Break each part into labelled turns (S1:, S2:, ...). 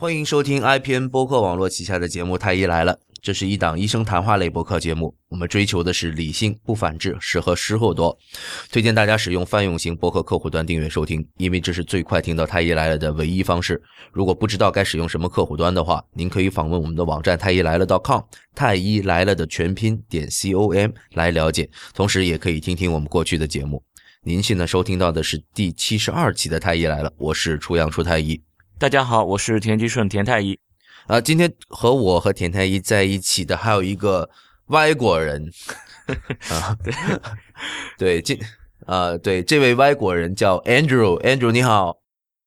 S1: 欢迎收听 IPN 播客网络旗下的节目《太医来了》，这是一档医生谈话类播客节目。我们追求的是理性，不反制，适合失后多。推荐大家使用泛用型播客客户端订阅收听，因为这是最快听到《太医来了》的唯一方式。如果不知道该使用什么客户端的话，您可以访问我们的网站太医来了 .com，太医来了的全拼点 com 来了解。同时，也可以听听我们过去的节目。您现在收听到的是第七十二期的《太医来了》，我是初阳初太医。
S2: 大家好，我是田吉顺田太医。
S1: 啊，今天和我和田太医在一起的还有一个外国人 啊，对 对，这啊对，这位外国人叫 Andrew，Andrew 你好，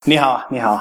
S3: 你好你好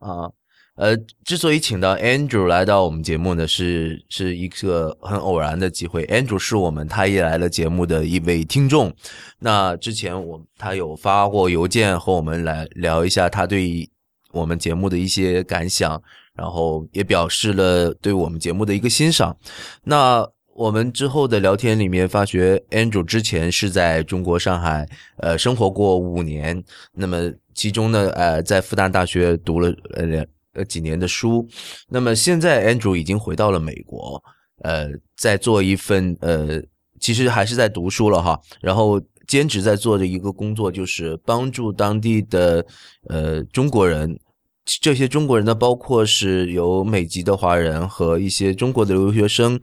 S1: 啊，呃，之所以请到 Andrew 来到我们节目呢，是是一个很偶然的机会。Andrew 是我们太医来了节目的一位听众，那之前我他有发过邮件和我们来聊一下他对。我们节目的一些感想，然后也表示了对我们节目的一个欣赏。那我们之后的聊天里面发觉，Andrew 之前是在中国上海呃生活过五年，那么其中呢呃在复旦大学读了呃呃几年的书，那么现在 Andrew 已经回到了美国，呃在做一份呃其实还是在读书了哈，然后。兼职在做的一个工作就是帮助当地的呃中国人，这些中国人呢，包括是有美籍的华人和一些中国的留学生，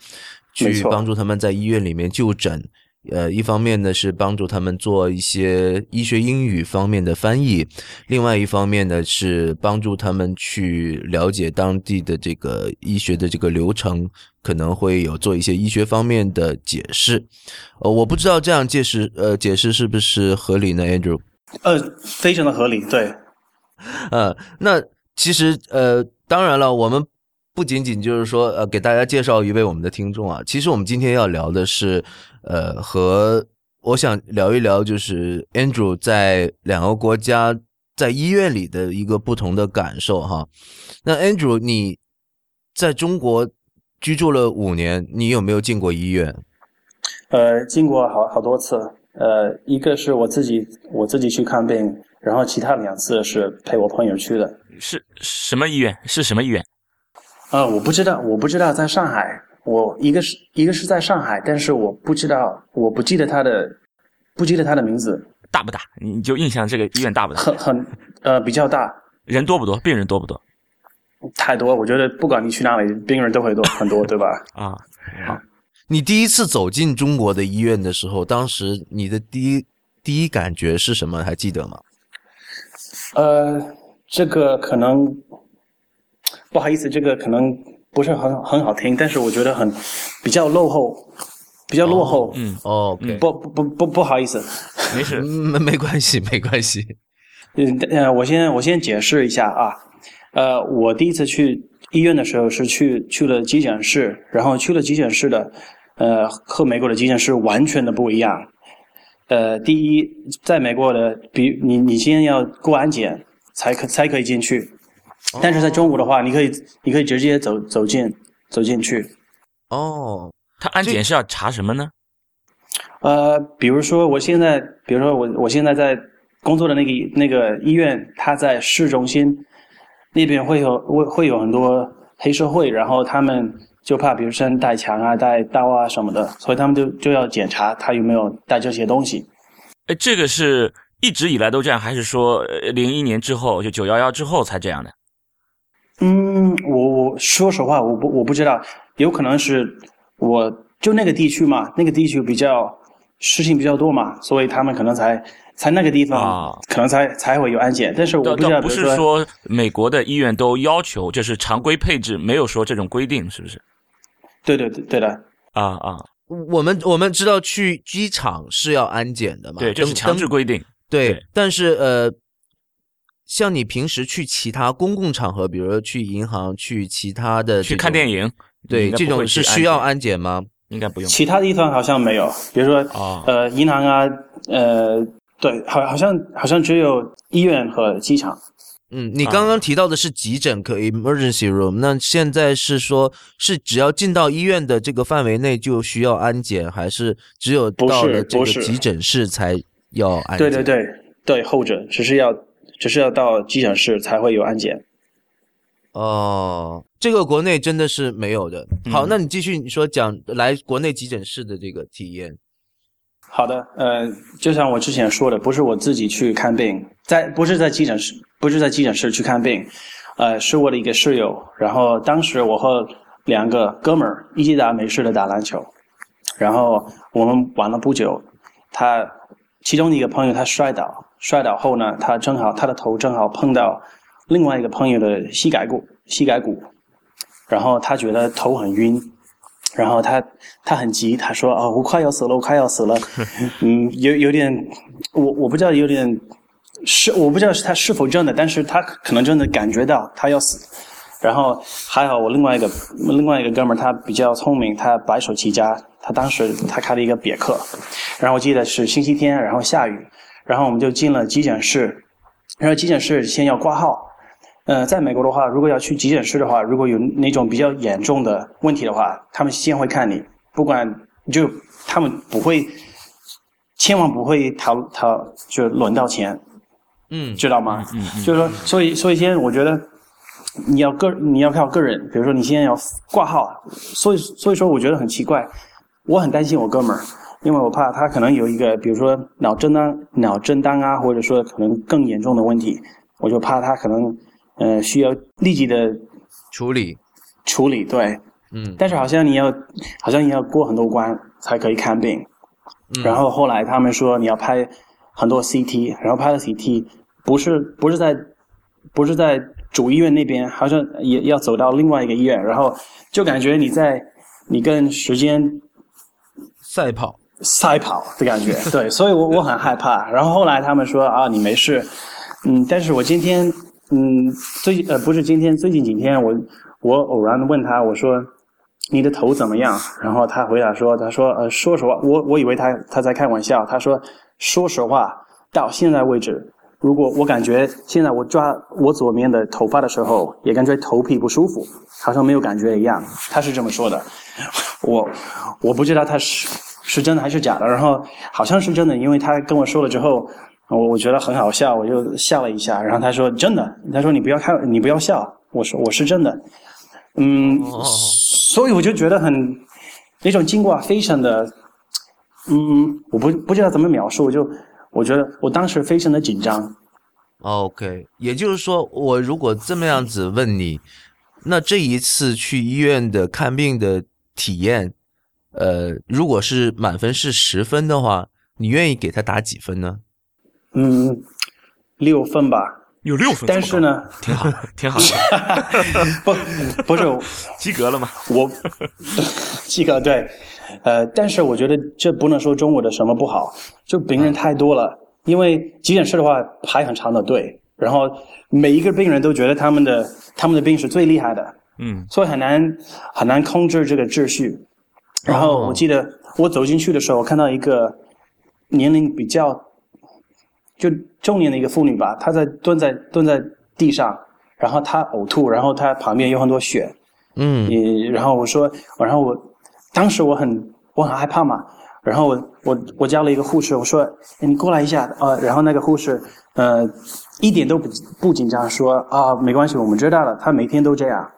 S1: 去帮助他们在医院里面就诊。呃，一方面呢是帮助他们做一些医学英语方面的翻译，另外一方面呢是帮助他们去了解当地的这个医学的这个流程，可能会有做一些医学方面的解释。呃，我不知道这样解释，呃，解释是不是合理呢，Andrew？
S3: 呃，非常的合理，对。
S1: 呃，那其实呃，当然了，我们。不仅仅就是说，呃，给大家介绍一位我们的听众啊。其实我们今天要聊的是，呃，和我想聊一聊，就是 Andrew 在两个国家在医院里的一个不同的感受哈。那 Andrew，你在中国居住了五年，你有没有进过医院？
S3: 呃，进过好好多次。呃，一个是我自己我自己去看病，然后其他两次是陪我朋友去的。
S2: 是什么医院？是什么医院？
S3: 呃，我不知道，我不知道在上海，我一个是一个是在上海，但是我不知道，我不记得他的，不记得他的名字，
S2: 大不大？你就印象这个医院大不大？
S3: 很很，呃，比较大。
S2: 人多不多？病人多不多？
S3: 太多，我觉得不管你去哪里，病人都会多很多，对吧？
S2: 啊，
S1: 好。你第一次走进中国的医院的时候，当时你的第一第一感觉是什么？还记得吗？
S3: 呃，这个可能。不好意思，这个可能不是很很好听，但是我觉得很比较落后，比较落后。
S1: 嗯，哦，
S3: 不不不不不好意思，
S2: 没事，
S1: 没没关系，没关系。
S3: 嗯 呃，我先我先解释一下啊，呃，我第一次去医院的时候是去去了急诊室，然后去了急诊室的，呃，和美国的急诊室完全的不一样。呃，第一，在美国的，比你你先要过安检才可才可以进去。但是在中午的话，你可以，你可以直接走走进走进去。
S1: 哦，
S2: 他安检是要查什么呢？
S3: 呃，比如说我现在，比如说我我现在在工作的那个那个医院，它在市中心那边会有会会有很多黑社会，然后他们就怕，比如说带枪啊、带刀啊什么的，所以他们就就要检查他有没有带这些东西。
S2: 哎，这个是一直以来都这样，还是说零一年之后就九幺幺之后才这样的？
S3: 嗯，我我说实话，我不我不知道，有可能是我就那个地区嘛，那个地区比较事情比较多嘛，所以他们可能才才那个地方，可能才才会有安检。但是我不知道，
S2: 不是说美国的医院都要求，就是常规配置，没有说这种规定，是不是？
S3: 对对对对的
S2: 啊啊！
S1: 我们我们知道去机场是要安检的嘛，
S2: 对，这是强制规定。
S1: 对，但是呃。像你平时去其他公共场合，比如说去银行、去其他的
S2: 去看电影，
S1: 对这种是需要安检吗？
S2: 应该不用。
S3: 其他地方好像没有，比如说呃银行啊，呃对，好好像好像只有医院和机场。
S1: 嗯，你刚刚提到的是急诊科 emergency room，那现在是说是只要进到医院的这个范围内就需要安检，还是只有到了这个急诊室才要安检？
S3: 对对对对，后者只是要。只是要到急诊室才会有安检。
S1: 哦，这个国内真的是没有的。好，
S2: 嗯
S1: 那你继续你说讲来国内急诊室的这个体验。
S3: 好的，呃，就像我之前说的，不是我自己去看病，在不是在急诊室，不是在急诊室去看病，呃，是我的一个室友。然后当时我和两个哥们儿一起打没事的打篮球，然后我们玩了不久，他其中的一个朋友他摔倒，摔倒后呢，他正好他的头正好碰到另外一个朋友的膝盖骨，膝盖骨，然后他觉得头很晕，然后他他很急，他说啊、我快要死了，我快要死了，嗯，有有点，我我不知道有点是我不知道是他是否真的，但是他可能真的感觉到他要死。然后还好我另外一个另外一个哥们儿他比较聪明，他白手起家，他当时他开了一个别克，然后我记得是星期天，然后下雨，然后我们就进了急诊室，然后急诊室先要挂号。呃，在美国的话，如果要去急诊室的话，如果有那种比较严重的问题的话，他们先会看你，不管就他们不会，千万不会讨讨就轮到钱，
S1: 嗯。
S3: 知道吗？
S2: 嗯嗯
S3: 就是说，所以所以现在我觉得你要个你要靠个人，比如说你现在要挂号，所以所以说我觉得很奇怪，我很担心我哥们儿，因为我怕他可能有一个比如说脑震荡脑震荡啊，或者说可能更严重的问题，我就怕他可能呃需要立即的
S1: 处理。
S3: 处理，对，
S1: 嗯
S3: 但是好像你要好像你要过很多关才可以看病，
S1: 嗯
S3: 然后后来他们说你要拍很多 CT，然后拍了 CT，不是不是在不是在主医院那边，好像也要走到另外一个医院，然后就感觉你在你跟时间
S1: 赛跑。
S3: 赛跑的感觉，对，所以我我很害怕。然后后来他们说啊，你没事，嗯，但是我今天，嗯，最呃不是今天，最近几天我我偶然的问他，我说你的头怎么样？然后他回答说，他说呃，说实话，我我以为他他在开玩笑，他说说实话，到现在为止。如果我感觉现在我抓我左面的头发的时候，也感觉头皮不舒服，好像没有感觉一样。他是这么说的，我我不知道他是是真的还是假的，然后好像是真的，因为他跟我说了之后，我我觉得很好笑，我就笑了一下，然后他说真的，他说你不要开，你不要笑，我说我是真的，嗯，
S1: 哦。
S3: 所以我就觉得很那种经过非常的，嗯，我不不知道怎么描述，我就我觉得我当时非常的紧张
S1: ，OK，也就是说，我如果这么样子问你，那这一次去医院的看病的体验，呃，如果是满分是十分的话，你愿意给他打几分呢？
S3: 嗯，六分吧，
S2: 有六分，
S3: 但是，呢，
S2: 挺好，挺好，
S3: 不不是
S2: 及格了吗？
S3: 我及格对，呃，但是我觉得这不能说中国的什么不好，就病人太多了。因为急诊室的话排很长的队，然后每一个病人都觉得他们的他们的病是最厉害的，
S2: 嗯
S3: 所以很难很难控制这个秩序。然后我记得我走进去的时候，我看到一个年龄比较就中年的一个妇女吧，她在蹲在蹲在地上，然后她呕吐，然后她旁边有很多血，
S1: 嗯。
S3: 也然后我说，然后我当时我很我很害怕嘛，然后我我我叫了一个护士，我说哎你过来一下，呃，然后那个护士呃一点都不不紧张，说啊没关系，我们知道了，她每天都这样，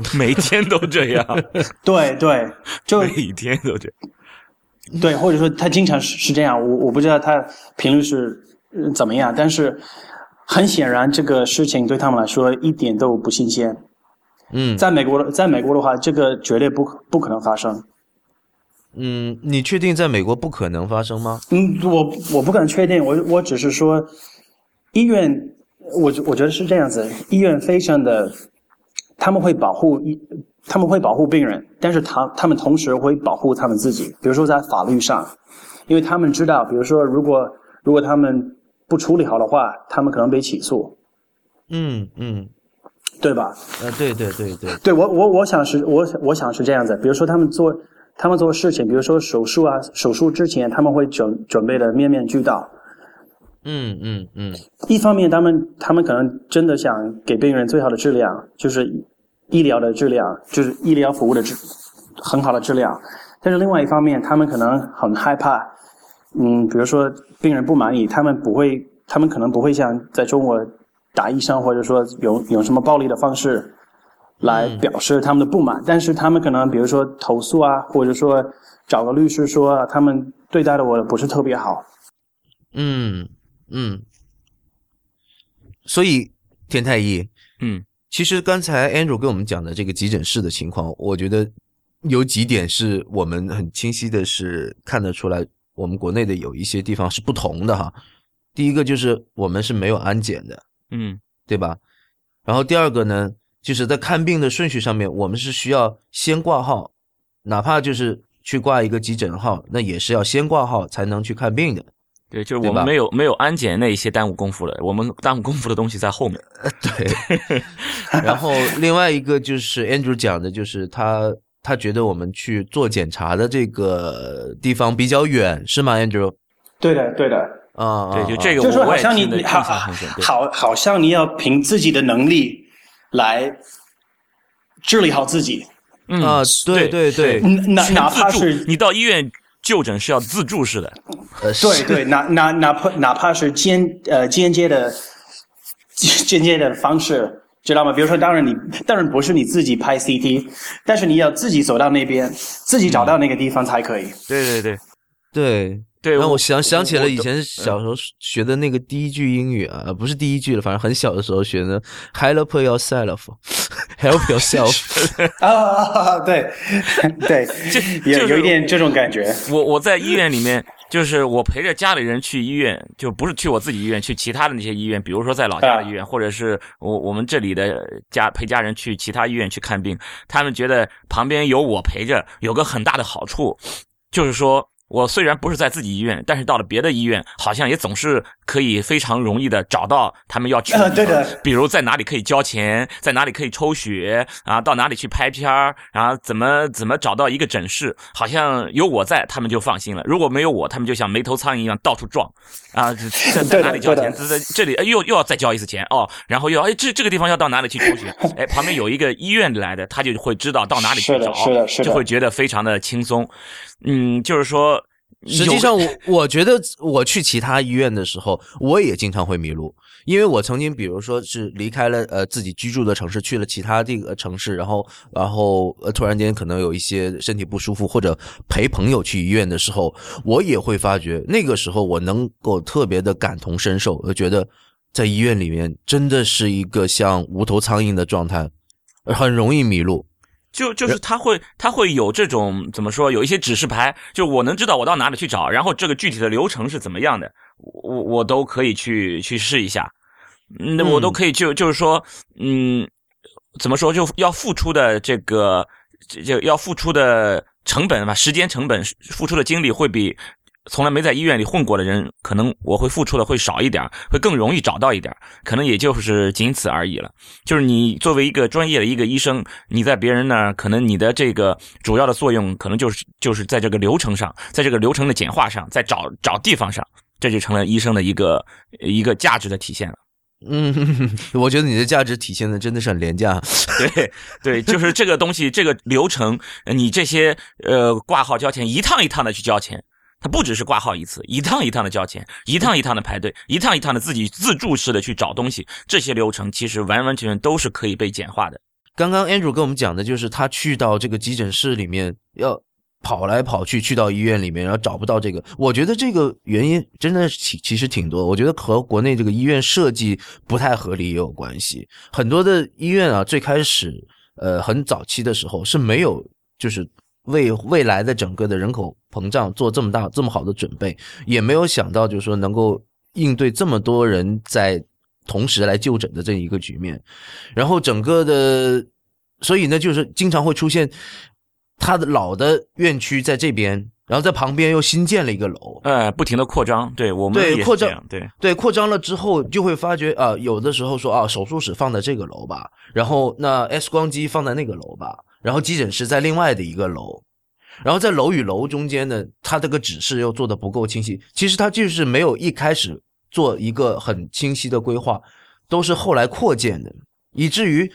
S2: 每天都这样，
S3: 对对，就
S2: 每天都这样，
S3: 对，或者说他经常是是这样，我我不知道他频率是呃怎么样，但是很显然这个事情对他们来说一点都不新鲜，
S1: 嗯
S3: 在美国的在美国的话，这个绝对不不可能发生。
S1: 嗯，你确定在美国不可能发生吗？
S3: 嗯，我我不敢确定，我我只是说，医院，我我觉得是这样子，医院非常的，他们会保护医，他们会保护病人，但是他他们同时会保护他们自己，比如说在法律上，因为他们知道，比如说如果如果他们不处理好的话，他们可能被起诉，
S1: 嗯嗯，
S3: 对吧？
S1: 呃，对对对对，
S3: 对我我我想是我我想是这样子，比如说他们做他们做事情，比如说手术啊，手术之前他们会准准备的面面俱到。
S1: 嗯嗯嗯
S3: 一方面，他们他们可能真的想给病人最好的质量，就是医疗的质量，就是医疗服务的质很好的质量。但是另外一方面，他们可能很害怕，嗯，比如说病人不满意，他们不会，他们可能不会像在中国打医生，或者说用用什么暴力的方式来表示他们的不满，但是他们可能比如说投诉啊，或者说找个律师说啊他们对待的我不是特别好。
S1: 嗯嗯，所以田太医，
S2: 嗯，
S1: 其实刚才 Andrew 跟我们讲的这个急诊室的情况，我觉得有几点是我们很清晰的是看得出来，我们国内的有一些地方是不同的哈。第一个就是我们是没有安检的，
S2: 嗯
S1: 对吧？然后第二个呢，就是在看病的顺序上面，我们是需要先挂号，哪怕就是去挂一个急诊号，那也是要先挂号才能去看病的。
S2: 对，就是我们没有没有安检那一些耽误功夫了，我们耽误功夫的东西在后面。
S1: 对，然后另外一个就是 Andrew 讲的，就是他他觉得我们去做检查的这个地方比较远，是吗，Andrew？
S3: 对的，对的，
S1: 啊，
S2: 对，就这
S1: 个，
S3: 就说好
S2: 个我也
S3: 像你好好好像你要凭自己的能力来治理好自己，
S2: 嗯
S1: 啊对对对。
S3: 嗯哪
S2: 全
S3: 哪怕
S2: 自助
S3: 是
S2: 你到医院就诊是要自助式的，
S1: 呃，
S3: 对对，哪哪哪怕哪怕是间呃间接的间接的方式，知道吗？比如说，当然你当然不是你自己拍 CT，但是你要自己走到那边，自己找到那个地方才可以。
S2: 对对对
S1: 对。
S2: 对。
S1: 让我想想起了以前小时候学的那个第一句英语啊，呃不是第一句了，反正很小的时候学的，help yourself，help yourself。
S3: 啊，对对，有
S2: 就是
S3: 有一点这种感觉。
S2: 我我在医院里面，就是我陪着家里人去医院，就不是去我自己医院，去其他的那些医院，比如说在老家的医院，或者是我我们这里的家陪家人去其他医院去看病，他们觉得旁边有我陪着，有个很大的好处，就是说。我虽然不是在自己医院，但是到了别的医院，好像也总是可以非常容易的找到他们要去
S3: 呃
S2: 的地方。
S3: 对的
S2: 比如在哪里可以交钱，在哪里可以抽血啊，到哪里去拍片儿，然后怎么怎么找到一个诊室，好像有我在，他们就放心了。如果没有我，他们就像没头苍蝇一样到处撞，啊，在在哪里交钱，
S3: 对
S2: 在在这里哎又又要再交一次钱哦，然后又要哎这这个地方要到哪里去抽血，哎旁边有一个医院来的，他就会知道到哪里去
S3: 是的
S2: 找，
S3: 是的是的
S2: 就会觉得非常的轻松。嗯，就是说，有
S1: 实际上我，我觉得我去其他医院的时候，我也经常会迷路，因为我曾经，比如说是离开了呃自己居住的城市，去了其他这个城市，然后然后呃突然间可能有一些身体不舒服，或者陪朋友去医院的时候，我也会发觉那个时候我能够特别的感同身受，我觉得在医院里面真的是一个像无头苍蝇的状态，很容易迷路。
S2: 就就是他会他会有这种怎么说，有一些指示牌，就我能知道我到哪里去找，然后这个具体的流程是怎么样的，我我都可以去去试一下，嗯，那我都可以就就是说，嗯，怎么说就要付出的这个这这要付出的成本吧，时间成本付出的精力会比。从来没在医院里混过的人，可能我会付出的会少一点，会更容易找到一点，可能也就是仅此而已了。就是你作为一个专业的一个医生，你在别人那儿，可能你的这个主要的作用，可能就是就是在这个流程上，在这个流程的简化上，在找找地方上，这就成了医生的一个一个价值的体现了。
S1: 嗯，我觉得你的价值体现的真的是很廉价。
S2: 对对，就是这个东西，这个流程，你这些呃挂号交钱，一趟一趟的去交钱。他不只是挂号一次，一趟一趟的交钱，一趟一趟的排队，一趟一趟的自己自助式的去找东西，这些流程其实完完全全都是可以被简化的。
S1: 刚刚 Andrew 跟我们讲的就是他去到这个急诊室里面要跑来跑去，去到医院里面，然后找不到这个。我觉得这个原因真的其其实挺多，我觉得和国内这个医院设计不太合理也有关系。很多的医院啊，最开始呃很早期的时候是没有就是。为未来的整个的人口膨胀做这么大这么好的准备，也没有想到就是说能够应对这么多人在同时来就诊的这一个局面，然后整个的，所以呢，就是经常会出现他的老的院区在这边，然后在旁边又新建了一个楼，
S2: 呃，不停的扩张，对我们
S1: 对扩张
S2: 对。
S1: 对，扩张了之后就会发觉啊、有的时候说啊，手术室放在这个楼吧，然后那 X 光机放在那个楼吧，然后急诊室在另外的一个楼，然后在楼与楼中间呢，它这个指示又做的不够清晰。其实它就是没有一开始做一个很清晰的规划，都是后来扩建的，以至于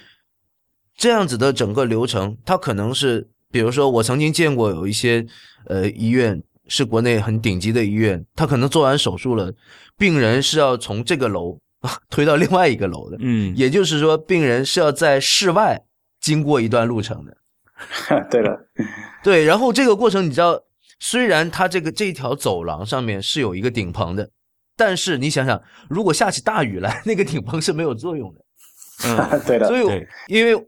S1: 这样子的整个流程，它可能是，比如说我曾经见过有一些呃医院是国内很顶级的医院，他可能做完手术了，病人是要从这个楼 推到另外一个楼的，
S2: 嗯，
S1: 也就是说，病人是要在室外经过一段路程的。
S3: 对的，
S1: 对，然后这个过程你知道，虽然它这个这条走廊上面是有一个顶棚的，但是你想想，如果下起大雨来，那个顶棚是没有作用的。
S2: 嗯，
S3: 对的
S1: 所，以因为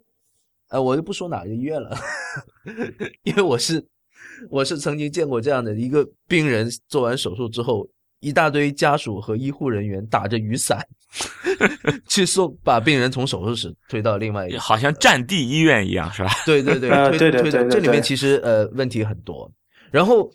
S1: 呃，我就不说哪个医院了，因为我是我是曾经见过这样的一个病人做完手术之后，一大堆家属和医护人员打着雨伞 去送把病人从手术室推到另外一个，
S2: 好像战地医院一样，是吧？
S1: 对对对，推推的
S3: 对的对
S1: 这里面其实呃问题很多。然后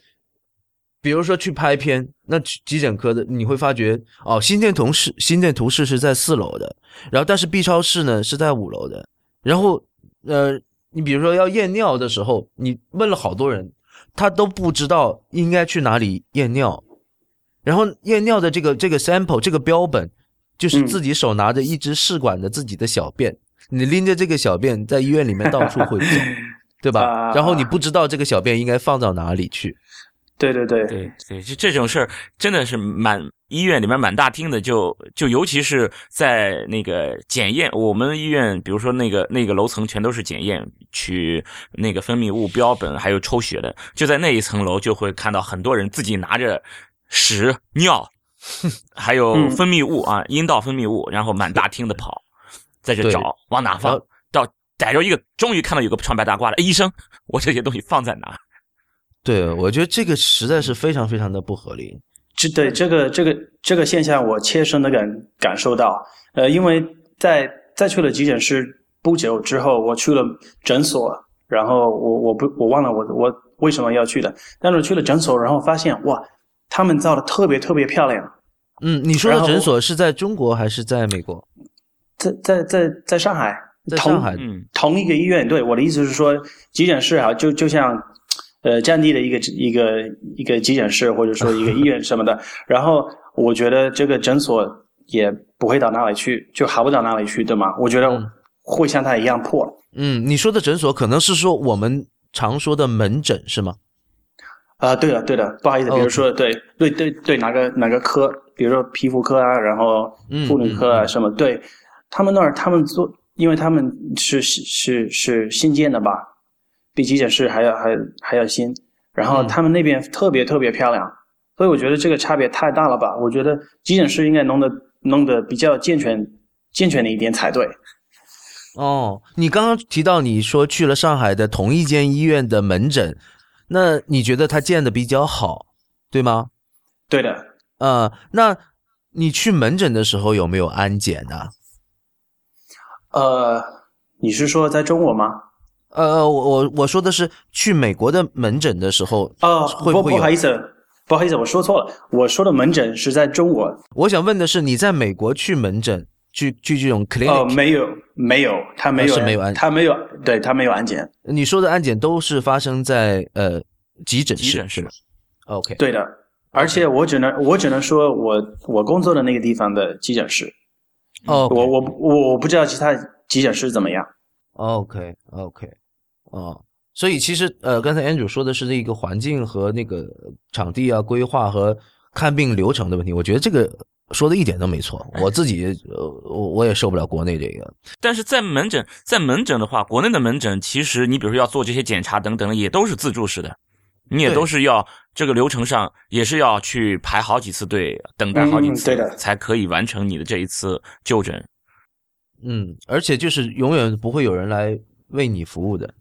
S1: 比如说去拍片，那急诊科的你会发觉哦，心电图室心电图室是在四楼的，然后但是 B 超室呢是在五楼的。然后呃，你比如说要验尿的时候，你问了好多人，他都不知道应该去哪里验尿。然后验尿的这个这个 sample 这个标本，就是
S3: 嗯
S1: 自己手拿着一支试管的自己的小便，你拎着这个小便在医院里面到处会走，对吧？
S3: 啊
S1: 然后你不知道这个小便应该放到哪里去。
S3: 对对对，
S2: 对对，就这种事儿真的是满医院里面满大厅的就，就尤其是在那个检验，我们医院比如说那个那个楼层全都是检验取那个分泌物标本，还有抽血的，就在那一层楼就会看到很多人自己拿着屎尿，还有
S3: 嗯
S2: 分泌物啊，阴道分泌物，然后满大厅的跑，在这找往哪放，到逮着一个，终于看到有个穿白大褂的，哎医生，我这些东西放在哪？
S1: 对，我觉得这个实在是非常非常的不合理。
S3: 这对这个这个这个现象，我切身的感感受到。呃，因为在在去了急诊室不久之后，我去了诊所，然后我我不我忘了我我为什么要去的，但是去了诊所，然后发现哇，他们造的特别特别漂亮，
S1: 嗯，你说的诊所是在中国还是在美国？
S3: 在在在在上海，
S1: 在上海。
S2: 嗯，
S3: 同一个医院，对我的意思是说，急诊室啊，就就像呃战地的一个一个一个急诊室，或者说一个医院什么的。然后我觉得这个诊所也不会到哪里去，就好不到哪里去，对吗？我觉得
S1: 嗯
S3: 会像它一样破。
S1: 嗯，你说的诊所可能是说我们常说的门诊是吗？
S3: 啊、对的对的，不好意思，比如说对对对对哪个哪个科，比如说皮肤科啊，然后
S1: 嗯
S3: 妇女科啊什么，对他们那儿他们做，因为他们是是是是新建的吧，比急诊室还要还还要新，然后
S1: 嗯
S3: 他们那边特别特别漂亮，所以我觉得这个差别太大了吧？我觉得急诊室应该弄得弄得比较健全健全的一点才对。
S1: 哦，你刚刚提到你说去了上海的同一间医院的门诊，那你觉得他建的比较好，对吗？
S3: 对的，
S1: 呃，那你去门诊的时候有没有安检呢、
S3: 呃，你是说在中国吗？
S1: 呃，我我我说的是去美国的门诊的时候，
S3: 哦，不不好意思，不好意思，我说错了，我说的门诊是在中国。
S1: 我想问的是，你在美国去门诊，去去这种 clinic，、
S3: 哦，没有，没有，他没有，
S1: 哦是没有安
S3: 他没有，对他没有安检，
S1: 你说的安检都是发生在呃急诊室，
S2: 急诊室
S1: 是吗？OK，
S3: 对的。而且我只能，我只能说我我工作的那个地方的急诊室，
S1: 哦
S3: 我我我我不知道其他急诊室怎么样。
S1: OK OK，哦，所以其实呃，刚才 Andrew 说的是那个环境和那个场地啊、规划和看病流程的问题，我觉得这个说的一点都没错。我自己呃，我我也受不了国内这个。
S2: 但是在门诊，在门诊的话，国内的门诊其实你比如说要做这些检查等等，也都是自助式的，你也都是要这个流程上也是要去排好几次队，等待好几次，
S3: 嗯对的
S2: 才可以完成你的这一次就诊。
S1: 嗯，而且就是永远不会有人来为你服务的，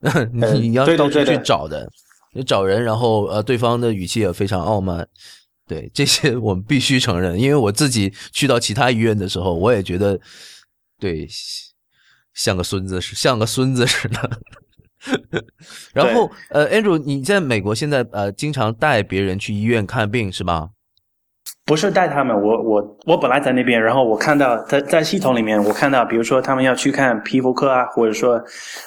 S1: 你
S3: 呃
S1: 你要到处去找的，你找人，然后呃，对方的语气也非常傲慢，对这些我们必须承认，因为我自己去到其他医院的时候，我也觉得对像个孙子似像个孙子似的。然后呃，Andrew，你在美国现在呃经常带别人去医院看病是吗？
S3: 不是带他们，我我我本来在那边，然后我看到在在系统里面，我看到比如说他们要去看皮肤科啊，或者说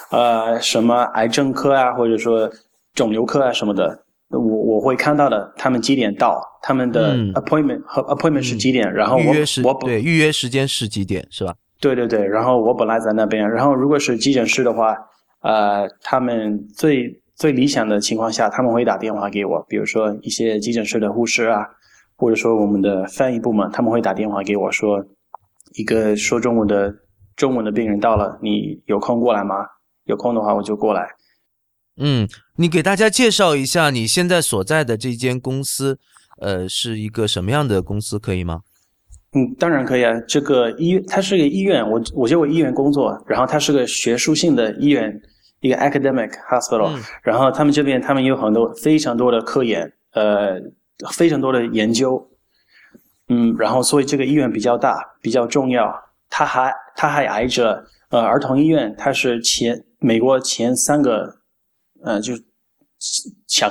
S3: 呃什么癌症科啊，或者说肿瘤科啊什么的，我我会看到的，他们几点到，他们的
S1: 嗯
S3: appointment 和 appointment 是几点，然后我
S1: 预约时对预约时间是几点是吧？
S3: 对对对，然后我本来在那边，然后如果是急诊室的话，呃，他们最最理想的情况下，他们会打电话给我，比如说一些急诊室的护士啊，或者说我们的翻译部门，他们会打电话给我说，一个说中文的中文的病人到了，你有空过来吗？有空的话我就过来。
S1: 嗯，你给大家介绍一下你现在所在的这间公司，呃，是一个什么样的公司，可以吗？
S3: 嗯，当然可以啊。这个医院它是个医院，我我就为医院工作，然后它是个学术性的医院，一个 academic hospital。然后他们这边他们有很多非常多的科研，呃，非常多的研究。嗯，然后所以这个医院比较大，比较重要。它还它还挨着呃儿童医院，它是前美国前三个。呃，就强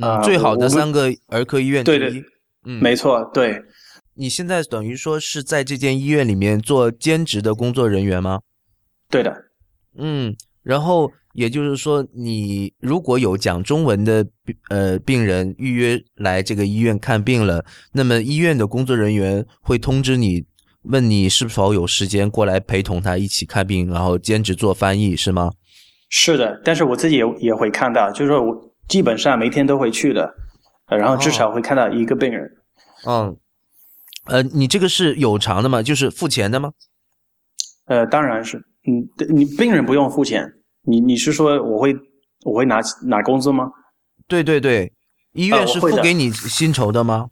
S1: 啊，最好的三个儿科医院
S3: 对对，嗯，没错，对。
S1: 你现在等于说是在这间医院里面做兼职的工作人员吗？
S3: 对的，
S1: 嗯，然后也就是说，你如果有讲中文的呃病人预约来这个医院看病了，那么医院的工作人员会通知你，问你是否有时间过来陪同他一起看病，然后兼职做翻译，是吗？
S3: 是的，但是我自己也也会看到，就是说我基本上每天都会去的，然后至少会看到一个病人。
S1: 嗯，呃，你这个是有偿的吗？就是付钱的吗？
S3: 呃，当然是，嗯，你病人不用付钱，你你是说我会我会拿拿工资吗？
S1: 对对对，医院是付给你薪酬的吗？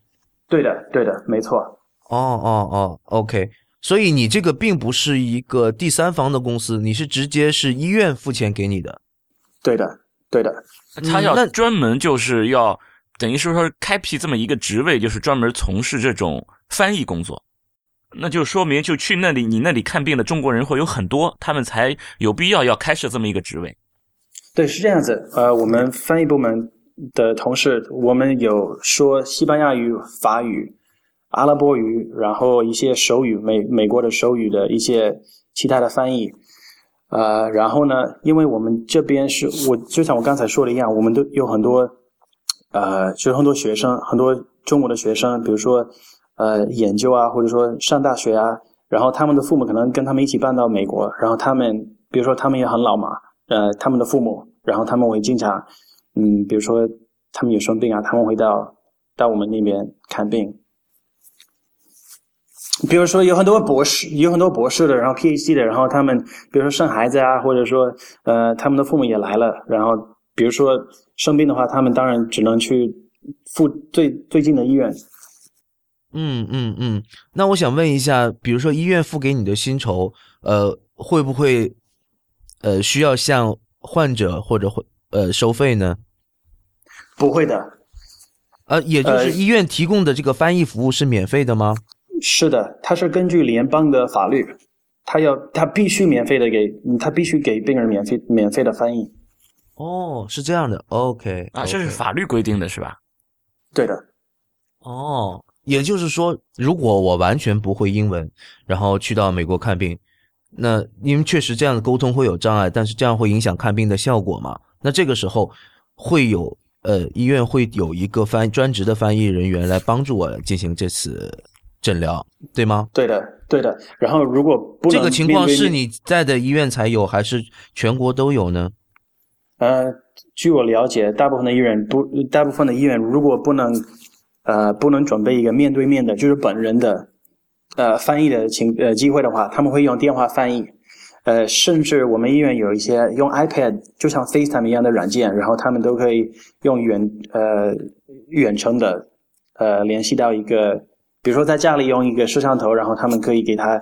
S3: 对的，对的，没错。
S1: 哦哦哦，OK。所以你这个并不是一个第三方的公司，你是直接是医院付钱给你的。
S3: 对的，对的。
S2: 他要专门就是要等于是说开辟这么一个职位，就是专门从事这种翻译工作。那就说明就去那里，你那里看病的中国人会有很多，他们才有必要要开设这么一个职位。
S3: 对，是这样子。呃，我们翻译部门的同事，我们有说西班牙语、法语。阿拉伯语，然后一些手语，美美国的手语的一些其他的翻译，呃，然后呢，因为我们这边是我就像我刚才说的一样，我们都有很多，呃，就是很多学生，很多中国的学生，比如说呃研究啊，或者说上大学啊，然后他们的父母可能跟他们一起搬到美国，然后他们比如说他们也很老嘛，呃，他们的父母，然后他们会经常，嗯，比如说他们有生病啊，他们会到到我们那边看病。比如说有很多博士，有很多博士的，然后 PhD 的，然后他们比如说生孩子啊，或者说呃他们的父母也来了，然后比如说生病的话，他们当然只能去附最最近的医院。
S1: 嗯嗯嗯，那我想问一下，比如说医院付给你的薪酬，呃会不会呃需要向患者或者会呃收费呢？
S3: 不会的。
S1: 呃，也就是医院提供的这个翻译服务是免费的吗？
S3: 是的，他是根据联邦的法律，他要他必须免费的给，他必须给病人免费免费的翻译。
S1: 哦，是这样的，OK
S2: 啊，这是法律规定的是吧？
S3: 对的。
S1: 哦，也就是说，如果我完全不会英文，然后去到美国看病，那因为确实这样的沟通会有障碍，但是这样会影响看病的效果嘛？那这个时候会有呃，医院会有一个翻专职的翻译人员来帮助我进行这次。诊疗对吗？
S3: 对的，对的。然后如果不
S1: 这个情况是你在的医院才有，还是全国都有呢？
S3: 呃，据我了解，大部分的医院不，大部分的医院如果不能，呃，不能准备一个面对面的，就是本人的，呃，翻译的情呃机会的话，他们会用电话翻译。呃，甚至我们医院有一些用 iPad，就像 FaceTime 一样的软件，然后他们都可以用远呃远程的呃联系到一个。比如说，在家里用一个摄像头，然后他们可以给他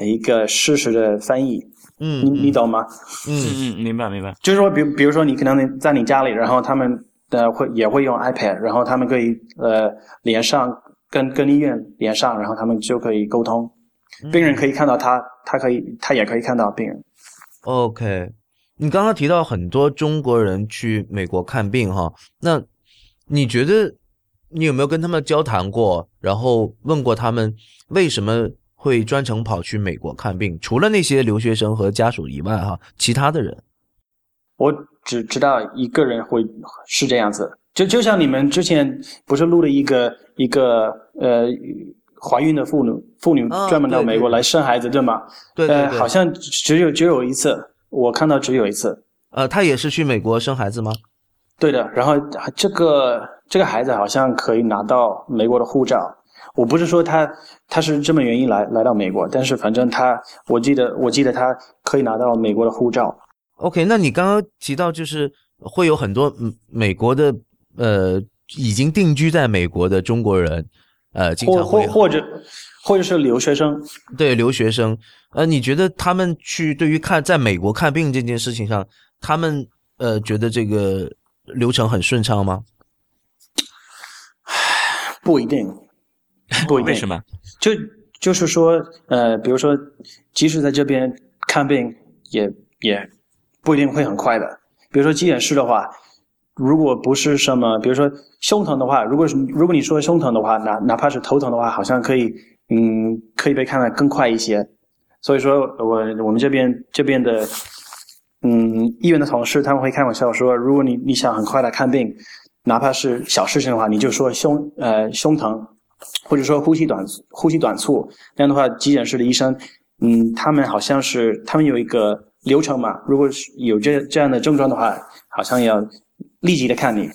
S3: 一个实时的翻译。
S1: 嗯，
S3: 你你懂吗？
S2: 嗯嗯，明白明白。
S3: 就是说，比比如说，你可能在你家里，然后他们的会也会用 iPad，然后他们可以呃连上跟跟医院连上，然后他们就可以沟通。病人可以看到他，他可以他也可以看到病人。
S1: OK，你刚刚提到很多中国人去美国看病哈，那你觉得？你有没有跟他们交谈过，然后问过他们为什么会专程跑去美国看病？除了那些留学生和家属以外，哈，其他的人，
S3: 我只知道一个人会是这样子，就就像你们之前不是录了一个一个呃怀孕的妇女妇女专门到美国来生孩子，对吗？
S1: 对对对，
S3: 好像只有只有一次，我看到只有一次。
S1: 呃，她也是去美国生孩子吗？
S3: 对的，然后这个。这个孩子好像可以拿到美国的护照，我不是说他他是这么原因来来到美国，但是反正他，我记得我记得他可以拿到美国的护照。
S1: OK，那你刚刚提到就是会有很多嗯美国的呃已经定居在美国的中国人，呃，经
S3: 或
S1: 常会
S3: 或或者或者是留学生，
S1: 对留学生，呃，你觉得他们去对于看在美国看病这件事情上，他们呃觉得这个流程很顺畅吗？
S3: 不一定，不一定。
S2: 为什么？
S3: 就就是说，呃，比如说，即使在这边看病，也也不一定会很快的。比如说急诊室的话，如果不是什么，比如说胸疼的话，如果是如果你说胸疼的话，哪哪怕是头疼的话，好像可以，嗯，可以被看得更快一些。所以说我我们这边这边的，嗯，医院的同事他们会开玩笑说，如果你你想很快的看病，哪怕是小事情的话，你就说胸呃胸疼，或者说呼吸短呼吸短促，那样的话，急诊室的医生，嗯，他们好像是他们有一个流程嘛，如果是有这这样的症状的话，好像要立即的看你。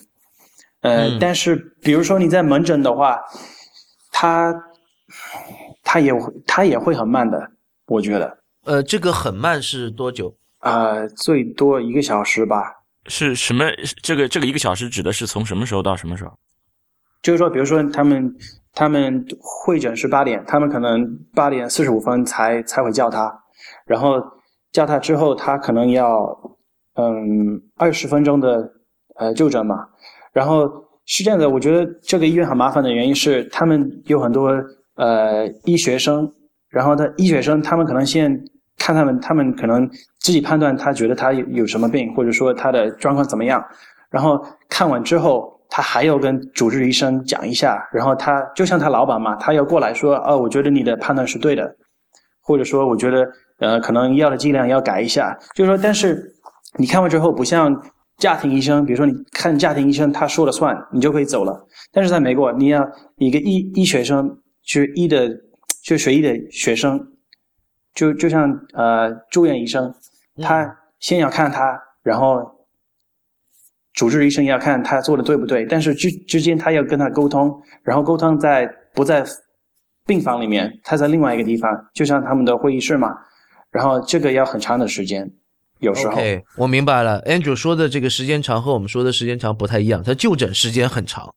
S3: 呃，
S1: 嗯
S3: 但是比如说你在门诊的话，他他也会他也会很慢的，我觉得，
S1: 呃，这个很慢是多久？
S3: 呃，最多一个小时吧。
S2: 是什么？这个这个一个小时指的是从什么时候到什么时候？
S3: 就是说，比如说他们他们会诊是八点，他们可能八点四十五分才才会叫他，然后叫他之后，他可能要嗯二十分钟的呃就诊嘛。然后是这样的，我觉得这个医院很麻烦的原因是，他们有很多呃医学生，然后他医学生他们可能先看他们，他们可能自己判断他觉得他有有什么病，或者说他的状况怎么样，然后看完之后。他还要跟主治医生讲一下，然后他就像他老板嘛，他要过来说，哦，我觉得你的判断是对的，或者说我觉得呃可能药的剂量要改一下，就是说，但是你看完之后不像家庭医生，比如说你看家庭医生他说了算，你就可以走了，但是在美国你要一个医医学生，就是医的就学医的学生，就就像呃住院医生，他先要看他，然后。主治医生要看他做的对不对，但是之之间他要跟他沟通，然后沟通在不在病房里面，他在另外一个地方，就像他们的会议室嘛，然后这个要很长的时间，有时候。
S1: OK，我明白了。Andrew 说的这个时间长和我们说的时间长不太一样，他就诊时间很长。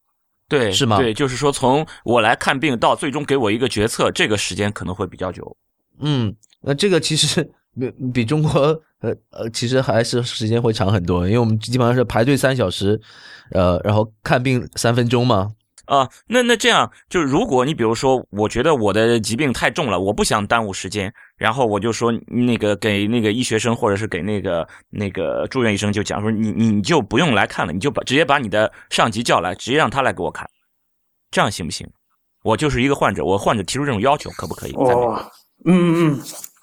S2: 对，
S1: 是吗
S2: 对，就是说从我来看病到最终给我一个决策，这个时间可能会比较久。
S1: 嗯，那这个其实 比比中国呃呃，其实还是时间会长很多，因为我们基本上是排队三小时，呃，然后看病三分钟嘛。
S2: 啊、那那这样，就是如果你比如说，我觉得我的疾病太重了，我不想耽误时间，然后我就说那个给那个医学生或者是给那个那个住院医生就讲说，你你就不用来看了，你就把直接把你的上级叫来，直接让他来给我看，这样行不行？我就是一个患者，我患者提出这种要求，可不可以？
S3: 哦，嗯嗯嗯，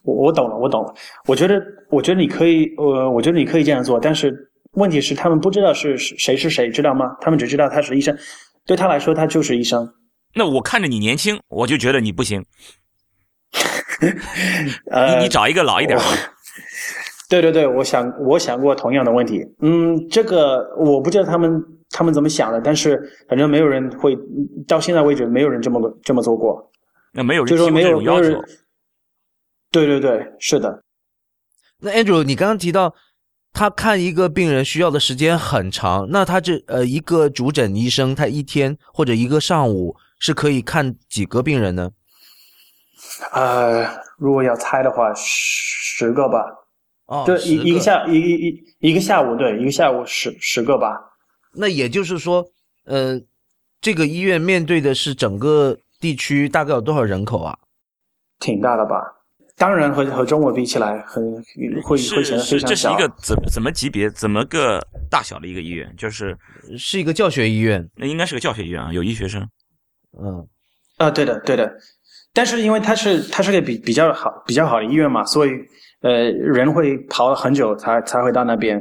S3: 我我懂了，我懂了。我觉得，我觉得你可以，呃，我觉得你可以这样做，但是问题是他们不知道是是谁是谁，知道吗？他们只知道他是医生，对他来说他就是医生。
S2: 那我看着你年轻，我就觉得你不行，
S3: 呃，
S2: 你你找一个老一点的。
S3: 对对对，我想我想过同样的问题。嗯，这个我不知道他们他们怎么想的，但是反正没有人会到现在为止没有人这么这么做过，
S2: 那没有人
S3: 就是说没
S2: 提过这种要求
S3: 有没有人。。对对对，是的，
S1: 那 Andrew，你刚刚提到他看一个病人需要的时间很长，那他这呃一个主诊医生他一天或者一个上午是可以看几个病人呢？
S3: 呃，如果要猜的话，十个吧。
S1: 哦，
S3: 对，一一个
S1: 个
S3: 下一一一一个下午，对，一个下午十十个吧。
S1: 那也就是说，呃，这个医院面对的是整个地区大概有多少人口啊？
S3: 挺大的吧？当然和和中国比起来，很会会显得非，常小。
S2: 这是一个怎怎么级别、怎么个大小的一个医院？就是
S1: 是一个教学医院，
S2: 那应该是个教学医院啊，有医学生。
S1: 嗯，
S3: 啊，对的对的，但是因为它是它是个比比较好比较好的医院嘛，所以呃人会跑很久才才会到那边。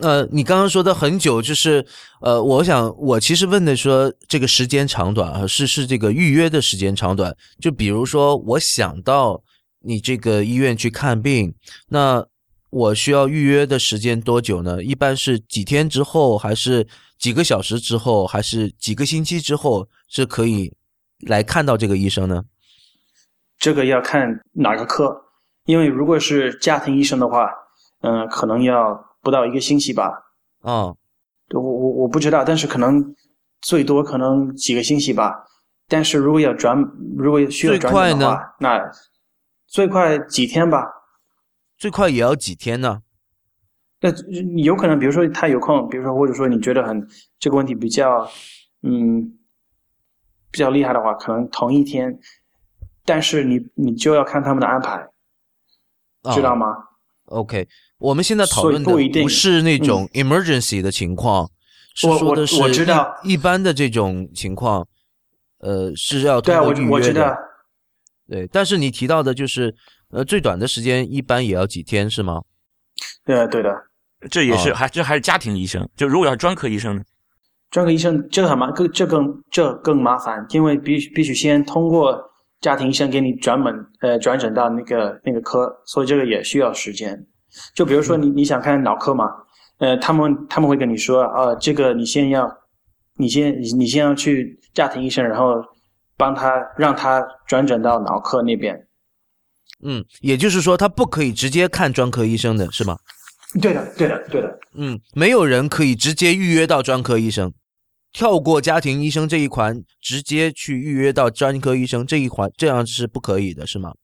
S1: 呃，你刚刚说的很久，就是呃，我想我其实问的说这个时间长短啊，是是这个预约的时间长短。就比如说，我想到你这个医院去看病，那我需要预约的时间多久呢？一般是几天之后，还是几个小时之后，还是几个星期之后是可以来看到这个医生呢？
S3: 这个要看哪个科，因为如果是家庭医生的话，嗯、可能要不到一个星期吧。
S1: 啊、
S3: 我我我不知道，但是可能最多可能几个星期吧。但是如果要转，如果需要转的话，那最快几天吧。
S1: 最快也要几天呢？
S3: 那有可能，比如说他有空，比如说或者说你觉得很这个问题比较，嗯，比较厉害的话，可能同一天，但是你你就要看他们的安排，
S1: 啊
S3: 知道吗
S1: ？OK，我们现在讨论的
S3: 不一定嗯
S1: 不是那种 emergency 的情况，是
S3: 我我
S1: 说的是
S3: 我知道
S1: 一一般的这种情况，呃，是要
S3: 对啊，我
S1: 通过预约的
S3: 我知道。
S1: 对，但是你提到的就是，呃，最短的时间一般也要几天是吗？
S3: 对对的，
S2: 这也是
S1: 哦
S2: 还这还是家庭医生。就如果要是专科医生呢？
S3: 专科医生这个很麻，更这更这更麻烦，因为必须必须先通过家庭医生给你转门呃转诊到那个那个科，所以这个也需要时间。就比如说你你想看脑科嘛，呃，他们他们会跟你说，啊，这个你先要，你先你你先要去家庭医生，然后帮他让他转诊到脑科那边。
S1: 嗯，也就是说，他不可以直接看专科医生的是吗？
S3: 对的，对的，对的。
S1: 嗯，没有人可以直接预约到专科医生，跳过家庭医生这一环，直接去预约到专科医生这一环，这样是不可以的，是吗？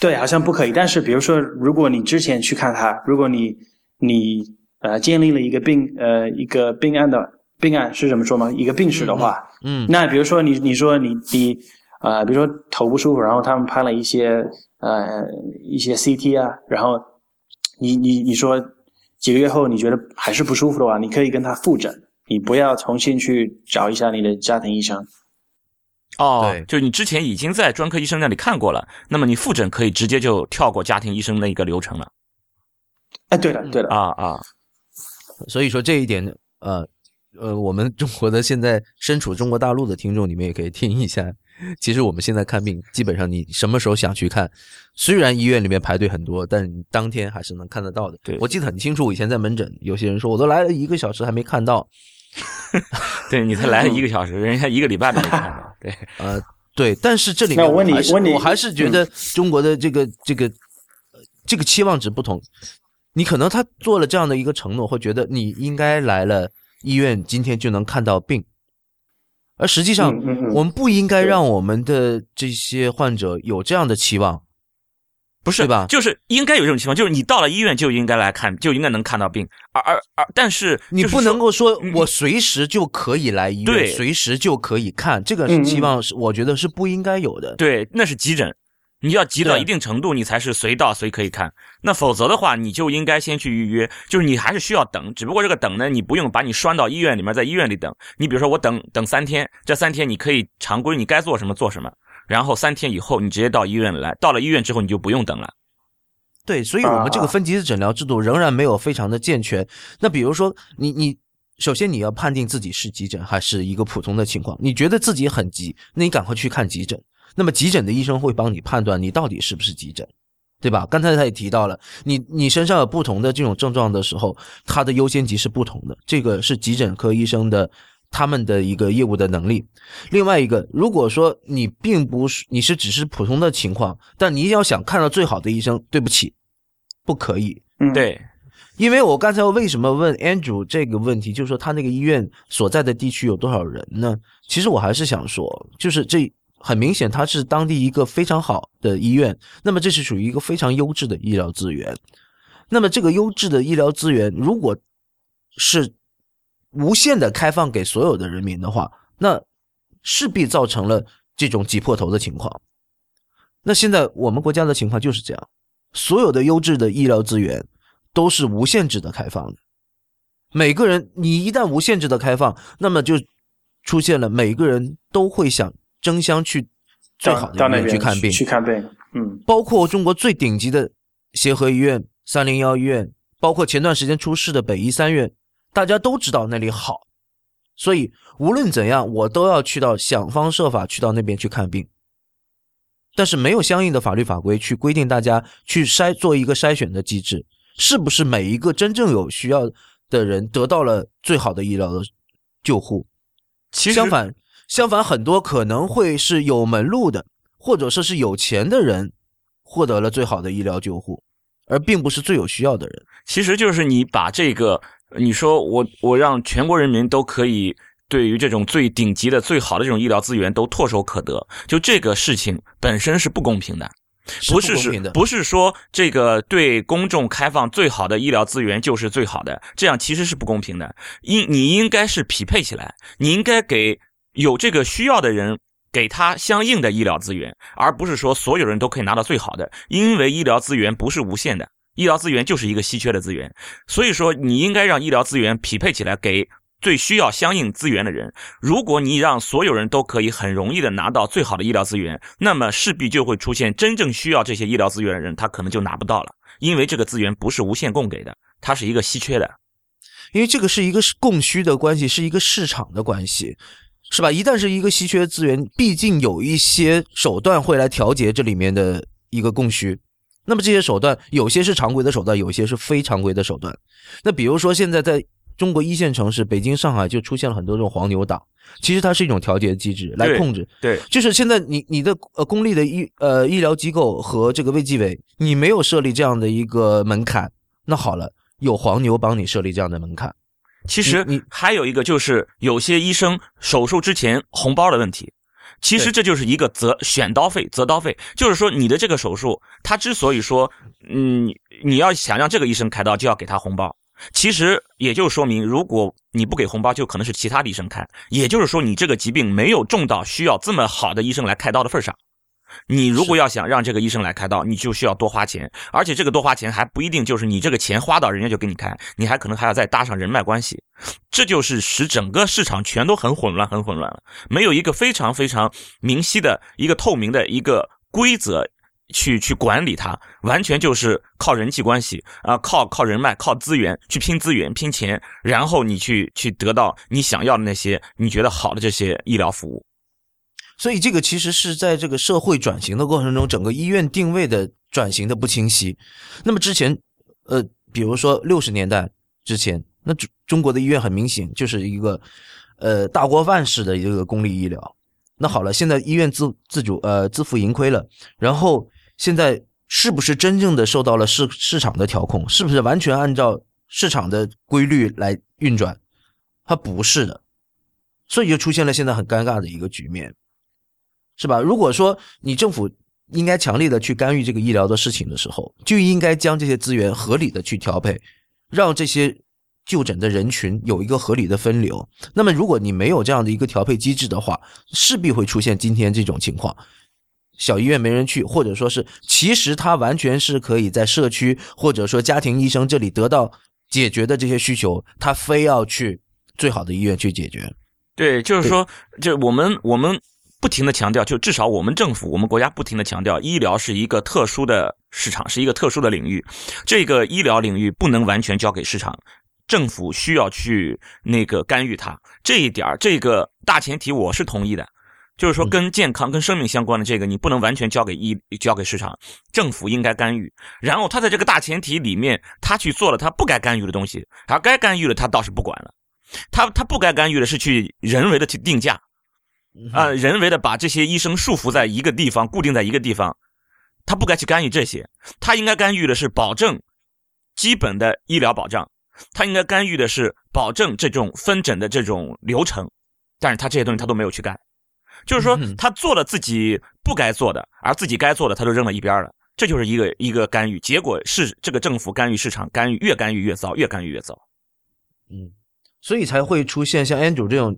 S3: 对，好像不可以。但是比如说，如果你之前去看他，如果你你呃建立了一个病呃一个病案的病案是怎么说吗？一个病史的话，
S1: 嗯
S3: 那比如说你你说你你呃比如说头不舒服，然后他们拍了一些呃一些 CT 啊，然后你你你说几个月后你觉得还是不舒服的话，你可以跟他复诊，你不要重新去找一下你的家庭医生。
S2: 哦
S1: 对，
S2: 就你之前已经在专科医生那里看过了，那么你复诊可以直接就跳过家庭医生那一个流程了
S3: 哎，对的对的，
S2: 啊啊！
S1: 所以说这一点，呃呃，我们中国的现在身处中国大陆的听众，你们也可以听一下。其实我们现在看病，基本上你什么时候想去看，虽然医院里面排队很多，但你当天还是能看得到的。
S2: 对
S1: 我记得很清楚，以前在门诊，有些人说我都来了一个小时还没看到，
S2: 对你才来了一个小时，人家一个礼拜都没看到。对，
S1: 呃，对，但是这里面
S3: 我
S1: 还是觉得中国的这个、这个呃这个期望值不同。你可能他做了这样的一个承诺，会觉得你应该来了医院，今天就能看到病，而实际上，我们不应该让我们的这些患者有这样的期望。
S2: 不是
S1: 对吧
S2: 就是应该有这种情况，就是你到了医院就应该来看，就应该能看到病，而而而但是
S1: 你不能够说
S2: 嗯
S1: 我随时就可以来医院，
S2: 对
S1: 随时就可以看，这个
S3: 嗯嗯
S1: 期望是我觉得是不应该有的。
S2: 对，那是急诊，你要急到一定程度，你才是随到随可以看。那否则的话，你就应该先去预约，就是你还是需要等。只不过这个等呢，你不用把你拴到医院里面，在医院里等。你比如说我等等三天，这三天你可以常规你该做什么做什么，然后三天以后你直接到医院来。到了医院之后你就不用等了。
S1: 对，所以我们这个
S3: 啊
S1: 分级的诊疗制度仍然没有非常的健全。那比如说，你你首先你要判定自己是急诊还是一个普通的情况，你觉得自己很急，那你赶快去看急诊。那么急诊的医生会帮你判断你到底是不是急诊，对吧？刚才他也提到了，你你身上有不同的这种症状的时候，它的优先级是不同的，这个是急诊科医生的他们的一个业务的能力。另外一个，如果说你并不是你是只是普通的情况，但你要想看到最好的医生，对不起，不可以。
S3: 嗯，
S2: 对，
S1: 因为我刚才为什么问 Andrew 这个问题，就是说他那个医院所在的地区有多少人呢？其实我还是想说，就是这很明显，它是当地一个非常好的医院，那么这是属于一个非常优质的医疗资源。那么这个优质的医疗资源，如果是无限的开放给所有的人民的话，那势必造成了这种挤破头的情况。那现在我们国家的情况就是这样，所有的优质的医疗资源都是无限制的开放的。每个人，你一旦无限制的开放，那么就出现了每个人都会想争相去最好的
S3: 那边
S1: 医院去看病，
S3: 去看病，嗯
S1: 包括中国最顶级的协和医院、三零幺医院，包括前段时间出事的北医三院，大家都知道那里好，所以无论怎样，我都要去到想方设法去到那边去看病。但是没有相应的法律法规去规定大家去筛做一个筛选的机制，是不是每一个真正有需要的人得到了最好的医疗的救护？
S2: 其实
S1: 相反，相反，很多可能会是有门路的，或者说是有钱的人获得了最好的医疗救护，而并不是最有需要的人。
S2: 其实就是你把这个，你说我我让全国人民都可以对于这种最顶级的、最好的这种医疗资源都唾手可得，就这个事情本身是不公平的。不是是，不是说这个对公众开放最好的医疗资源就是最好的，这样其实是不公平的。应你应该是匹配起来，你应该给有这个需要的人给他相应的医疗资源，而不是说所有人都可以拿到最好的。因为医疗资源不是无限的，医疗资源就是一个稀缺的资源，所以说你应该让医疗资源匹配起来给。最需要相应资源的人，如果你让所有人都可以很容易的拿到最好的医疗资源，那么势必就会出现真正需要这些医疗资源的人，他可能就拿不到了，因为这个资源不是无限供给的，它是一个稀缺的，
S1: 因为这个是一个供需的关系，是一个市场的关系，是吧？一旦是一个稀缺资源，毕竟有一些手段会来调节这里面的一个供需，那么这些手段有些是常规的手段，有些是非常规的手段。那比如说现在在。中国一线城市北京、上海就出现了很多这种黄牛党，其实它是一种调节机制来控制。
S2: 对，
S1: 就是现在你你的呃公立的医呃医疗机构和这个卫计委，你没有设立这样的一个门槛，那好了，有黄牛帮你设立这样的门槛。
S2: 其实你还有一个就是有些医生手术之前红包的问题，其实这就是一个择选刀费、择刀费，就是说你的这个手术，他之所以说嗯你要想让这个医生开刀，就要给他红包。其实也就说明，如果你不给红包，就可能是其他的医生开。也就是说，你这个疾病没有重到需要这么好的医生来开刀的份上。你如果要想让这个医生来开刀，你就需要多花钱，而且这个多花钱还不一定就是你这个钱花到人家就给你开，你还可能还要再搭上人脉关系。这就是使整个市场全都很混乱，很混乱了，没有一个非常非常明晰的一个透明的一个规则。去去管理它，完全就是靠人际关系啊，靠靠人脉，靠资源去拼资源、拼钱，然后你去去得到你想要的那些你觉得好的这些医疗服务。
S1: 所以这个其实是在这个社会转型的过程中，整个医院定位的转型的不清晰。那么之前，呃，比如说六十年代之前，那中中国的医院很明显就是一个呃大锅饭式的一个公立医疗。那好了，现在医院自自主呃自负盈亏了，然后。现在是不是真正的受到了市市场的调控？是不是完全按照市场的规律来运转？它不是的，所以就出现了现在很尴尬的一个局面，是吧？如果说你政府应该强力的去干预这个医疗的事情的时候，就应该将这些资源合理的去调配，让这些就诊的人群有一个合理的分流。那么，如果你没有这样的一个调配机制的话，势必会出现今天这种情况。小医院没人去，或者说是，其实他完全是可以在社区或者说家庭医生这里得到解决的这些需求，他非要去最好的医院去解决。
S2: 对，就是说，就我们我们不停的强调，就至少我们政府、我们国家不停的强调，医疗是一个特殊的市场，是一个特殊的领域，这个医疗领域不能完全交给市场，政府需要去那个干预它。这一点这个大前提我是同意的。就是说，跟健康、跟生命相关的这个，你不能完全交给医、交给市场，政府应该干预。然后他在这个大前提里面，他去做了他不该干预的东西，他该干预的他倒是不管了。他他不该干预的是去人为的去定价，啊，人为的把这些医生束缚在一个地方，固定在一个地方，他不该去干预这些。他应该干预的是保证基本的医疗保障，他应该干预的是保证这种分诊的这种流程，但是他这些东西他都没有去干。就是说，他做了自己不该做的，而自己该做的，他都扔到一边了。这就是一个一个干预，结果是这个政府干预市场，干预越干预越糟，越干预越糟。
S1: 嗯，所以才会出现像 Andrew 这种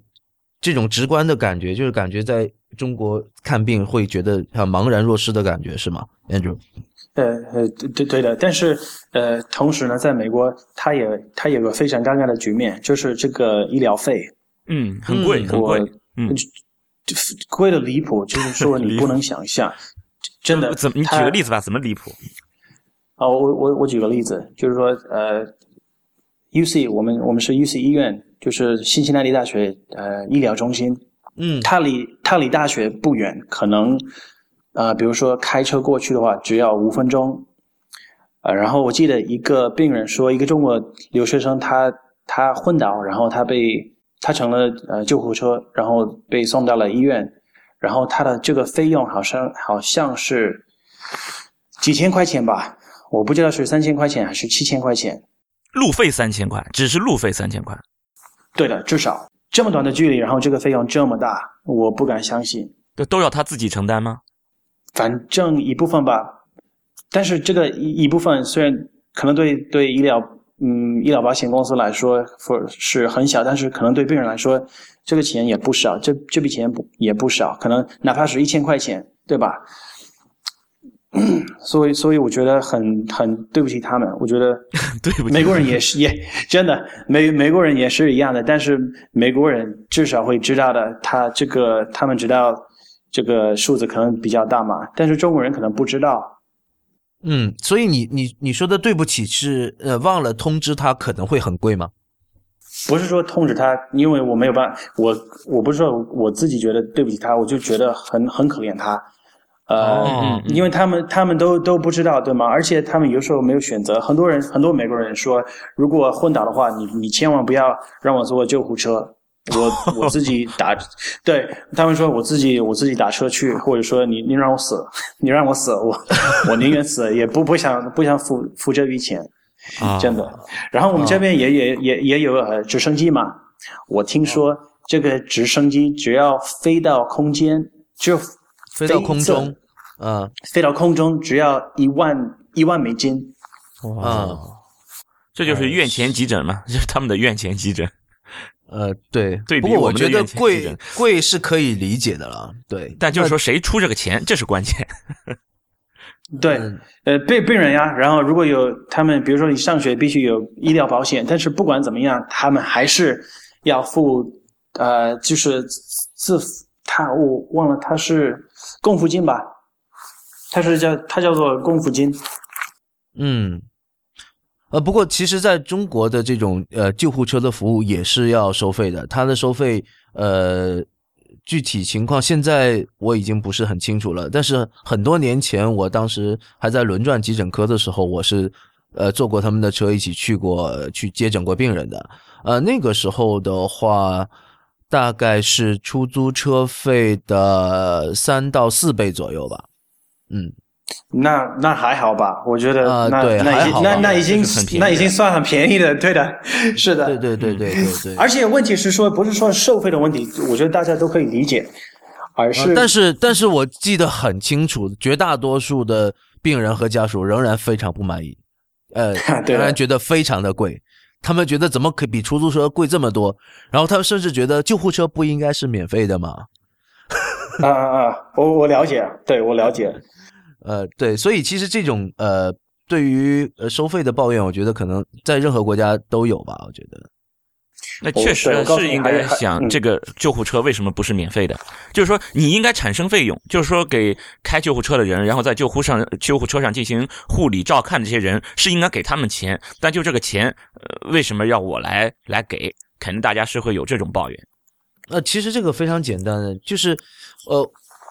S1: 这种直观的感觉，就是感觉在中国看病会觉得很茫然若失的感觉，是吗？Andrew？
S3: 呃呃，对对的。但是呃，同时呢，在美国，它也它有个非常尴尬的局面，就是这个医疗费，
S2: 嗯，很贵，很贵，嗯。
S3: 贵的离谱，就是说你不能想象，真的。
S2: 怎么？你举个例子吧，怎么离谱？
S3: 啊，我我我举个例子，就是说，呃，U C，我们我们是 U C 医院，就是新西兰大学呃医疗中心。
S1: 嗯。
S3: 它离它离大学不远，可能呃，比如说开车过去的话，只要五分钟。呃，然后我记得一个病人说，一个中国留学生他他昏倒，然后他被他成了呃救护车，然后被送到了医院，然后他的这个费用好像好像是几千块钱吧，我不知道是三千块钱还是七千块钱。
S2: 路费三千块，只是路费三千块。
S3: 对的，至少这么短的距离，然后这个费用这么大，我不敢相信。
S2: 这都要他自己承担吗？
S3: 反正一部分吧，但是这个一一部分虽然可能对对医疗嗯医疗保险公司来说是很小，但是可能对病人来说，这个钱也不少，这这笔钱不也不少，可能哪怕是一千块钱，对吧？所以，所以我觉得很很对不起他们。我觉得
S2: 对不起
S3: 美国人也是也真的美美国人也是一样的，但是美国人至少会知道的，他这个他们知道这个数字可能比较大嘛，但是中国人可能不知道。
S1: 嗯，所以你你你说的对不起是呃忘了通知他可能会很贵吗？
S3: 不是说通知他，因为我没有办法，我我不是说我自己觉得对不起他，我就觉得很很可怜他。呃，因为他们他们都都不知道，对吗？而且他们有时候没有选择。很多人很多美国人说，如果昏倒的话，你你千万不要让我坐救护车，我我自己打。对他们说，我自己我自己打车去，或者说你你让我死，你让我死，我我宁愿死，也不不想不想付付这笔钱，真的。然后我们这边也也也也有呃直升机嘛，我听说这个直升机只要飞到空间就。
S1: 飞到空中，嗯，
S3: 飞到空中只要一万一万美金，
S1: 哇，
S2: 这就是院前急诊嘛，就是他们的院前急诊。
S1: 呃，对，
S2: 对。
S1: 不过我觉得贵贵是可以理解的了，对。
S2: 但就是说谁出这个钱，这是关键。
S3: 对，呃，病病人呀，然后如果有他们，比如说你上学必须有医疗保险，但是不管怎么样，他们还是要付，呃，就是自他我忘了他是。共付金吧，它是叫它叫做共付金。
S1: 嗯，呃，不过其实在中国的这种呃救护车的服务也是要收费的，它的收费呃具体情况现在我已经不是很清楚了。但是很多年前，我当时还在轮转急诊科的时候，我是呃坐过他们的车一起去过去接诊过病人的。呃，那个时候的话。大概是出租车费的三到四倍左右吧，嗯，
S3: 那那还好吧？我觉得
S1: 啊，
S3: 对，那已经那那已经那已经算很便宜的，对的，是的，
S1: 对对对对对对。
S3: 而且问题是说，不是说收费的问题，我觉得大家都可以理解，而是
S1: 但是但是我记得很清楚，绝大多数的病人和家属仍然非常不满意，呃，仍然觉得非常的贵。他们觉得怎么可比出租车贵这么多？然后他们甚至觉得救护车不应该是免费的吗？
S3: 啊啊啊！我我了解，对我了解。
S1: 呃，对，所以其实这种呃，对于呃收费的抱怨，我觉得可能在任何国家都有吧。我觉得。
S2: 那确实是应该想这个救护车为什么不是免费的？就是说你应该产生费用，就是说给开救护车的人，然后在救护上救护车上进行护理照看的这些人是应该给他们钱，但就这个钱，呃，为什么要我来来给？肯定大家是会有这种抱怨。
S1: 呃，其实这个非常简单的，就是呃。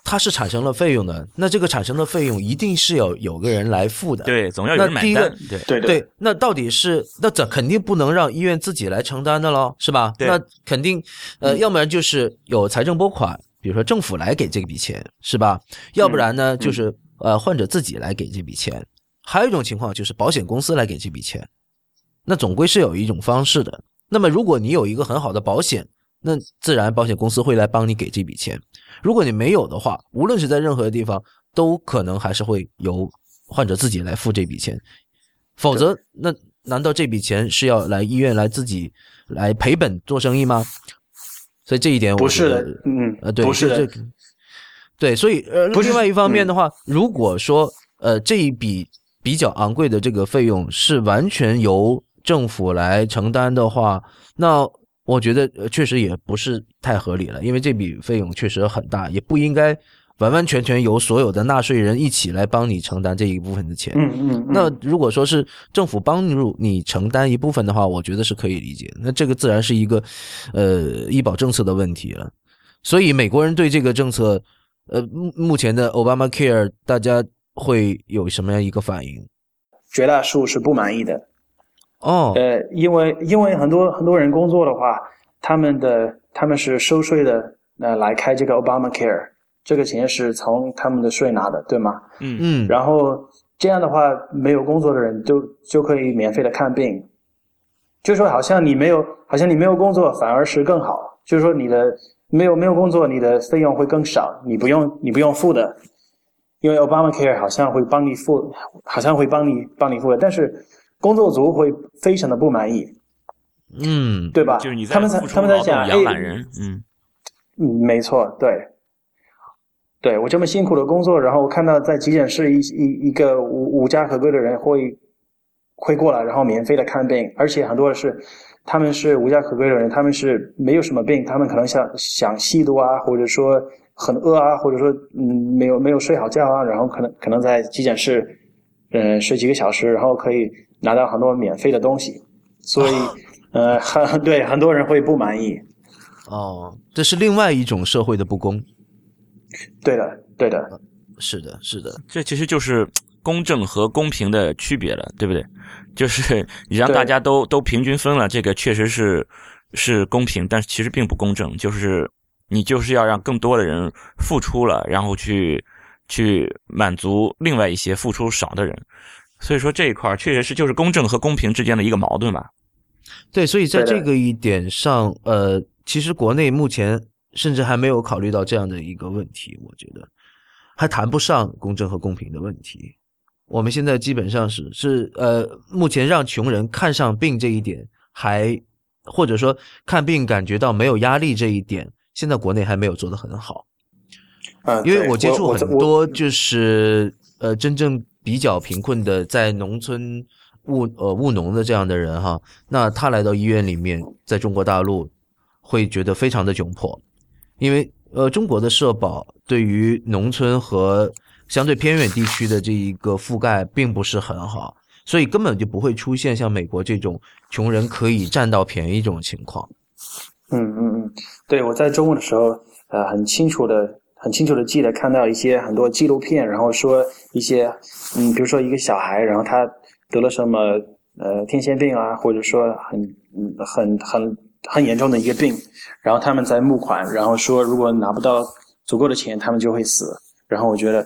S1: 它是产生了费用的，那这个产生的费用一定是有有个人来付的，
S2: 对，总要有人买单，
S3: 对对
S1: 对。那到底是那怎肯定不能让医院自己来承担的喽，是吧？那肯定，呃，要不然就是有财政拨款，比如说政府来给这笔钱，是吧？要不然呢，就是呃患者自己来给这笔钱，还有一种情况就是保险公司来给这笔钱，那总归是有一种方式的。那么如果你有一个很好的保险，那自然保险公司会来帮你给这笔钱。如果你没有的话，无论是在任何地方，都可能还是会由患者自己来付这笔钱。否则，那难道这笔钱是要来医院来自己来赔本做生意吗？所以这一点
S3: 不是的，嗯，
S1: 呃，对，
S3: 不是
S1: 的，对，所以呃，另外一方面的话，如果说呃这一笔比较昂贵的这个费用是完全由政府来承担的话，那。我觉得确实也不是太合理了，因为这笔费用确实很大，也不应该完完全全由所有的纳税人一起来帮你承担这一部分的钱。
S3: 嗯嗯。
S1: 那如果说是政府帮助你承担一部分的话，我觉得是可以理解。那这个自然是一个呃医保政策的问题了。所以美国人对这个政策，呃目目前的 Obama Care，大家会有什么样一个反应？
S3: 绝大多数是不满意的。
S1: 哦，
S3: 呃，因为因为很多很多人工作的话，他们的他们是收税的，呃，来开这个 Obamacare，这个钱是从他们的税拿的，对吗？
S2: 嗯。
S1: 嗯，
S3: 然后这样的话，没有工作的人都就可以免费的看病，就是说好像你没有，好像你没有工作反而是更好，就是说你的没有没有工作，你的费用会更少，你不用你不用付的，因为 Obamacare 好像会帮你付，好像会帮你帮你付的，但是工作组会非常的不满意，
S1: 嗯，
S3: 对吧？
S2: 就是你在
S3: 他们在他们在想，
S2: 养
S3: 哎，
S2: 懒人，嗯。
S3: 嗯，没错，对，对我这么辛苦的工作，然后我看到在急诊室一一一个无无家可归的人会会过来，然后免费的看病，而且很多的是他们是无家可归的人，他们是没有什么病，他们可能想想吸毒啊，或者说很饿啊，或者说嗯没有没有睡好觉啊，然后可能可能在急诊室呃睡几个小时，然后可以拿到很多免费的东西，所以 呃很对很多人会不满意。
S1: 哦，这是另外一种社会的不公。
S3: 对的，对的，
S1: 是的，是的，
S2: 这其实就是公正和公平的区别了，对不对？就是你让大家都都平均分了，这个确实是是公平，但是其实并不公正。就是你就是要让更多的人付出了，然后去去满足另外一些付出少的人。所以说这一块儿确实是就是公正和公平之间的一个矛盾吧。
S1: 对，所以在这个一点上，呃，其实国内目前甚至还没有考虑到这样的一个问题，我觉得还谈不上公正和公平的问题。我们现在基本上是是呃，目前让穷人看上病这一点还，或者说看病感觉到没有压力这一点，现在国内还没有做得很好。
S3: 嗯，
S1: 因为我接触很多就是呃真正比较贫困的在农村务呃务农的这样的人哈，那他来到医院里面，在中国大陆会觉得非常的窘迫，因为呃中国的社保对于农村和相对偏远地区的这一个覆盖并不是很好，所以根本就不会出现像美国这种穷人可以占到便宜这种情况。
S3: 嗯嗯嗯，对，我在中国的时候，呃，很清楚的、很清楚的记得看到一些很多纪录片，然后说一些，嗯，比如说一个小孩，然后他得了什么呃天线病啊，或者说很嗯很很很严重的一个病，然后他们在募款，然后说如果拿不到足够的钱，他们就会死。然后我觉得